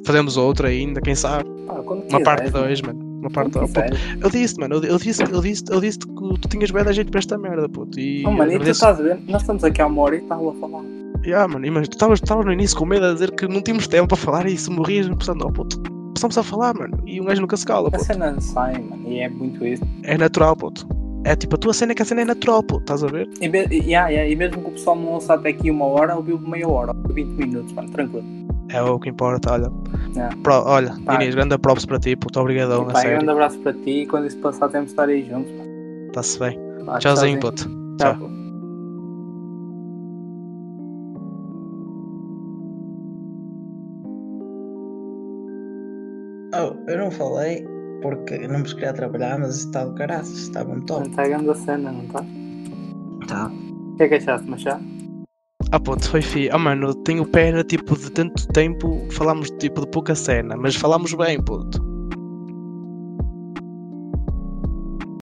fazemos outra ainda, quem sabe? Quando Uma parte quiseres, 2, mano. Uma parte Quando 2. quiseres. Eu disse, mano, eu, eu disse, eu disse, eu disse que tu tinhas bem da jeito para esta merda, puto. E Oh, mano, e tu estás a ver? Nós estamos aqui há uma hora e estás a falar. Ya, mano, mas tu estavas no início com medo a dizer que não tínhamos tempo para falar e se morrias, pensando, oh puto, estamos a falar, mano. E um gajo nunca se cala, A puto. cena sai, mano, e é muito isso. É natural, puto. É tipo, a tua cena é que a cena é natural, puto, estás a ver? E, me- e- yeah, yeah, e mesmo que o pessoal não ouça até aqui uma hora, ouviu meia hora, ou 20 minutos, mano, tranquilo. É o que importa, olha. Yeah. Pro- olha, Pá. Inês, grande props para ti, puto, obrigadão, a Pá, grande abraço para ti e quando isso passar temos de estar aí juntos. Está-se bem. Vá, Tchauzinho, puto. Tchau. Tchau. Oh, eu não falei porque não me queria trabalhar, mas isso está do caraças, está bom top. está grande a cena, não está? Tá. O que é que achaste, Machado? Ah, puto, foi fi. Ah, mano, tenho pena, tipo, de tanto tempo falámos, tipo, de pouca cena, mas falámos bem, puto.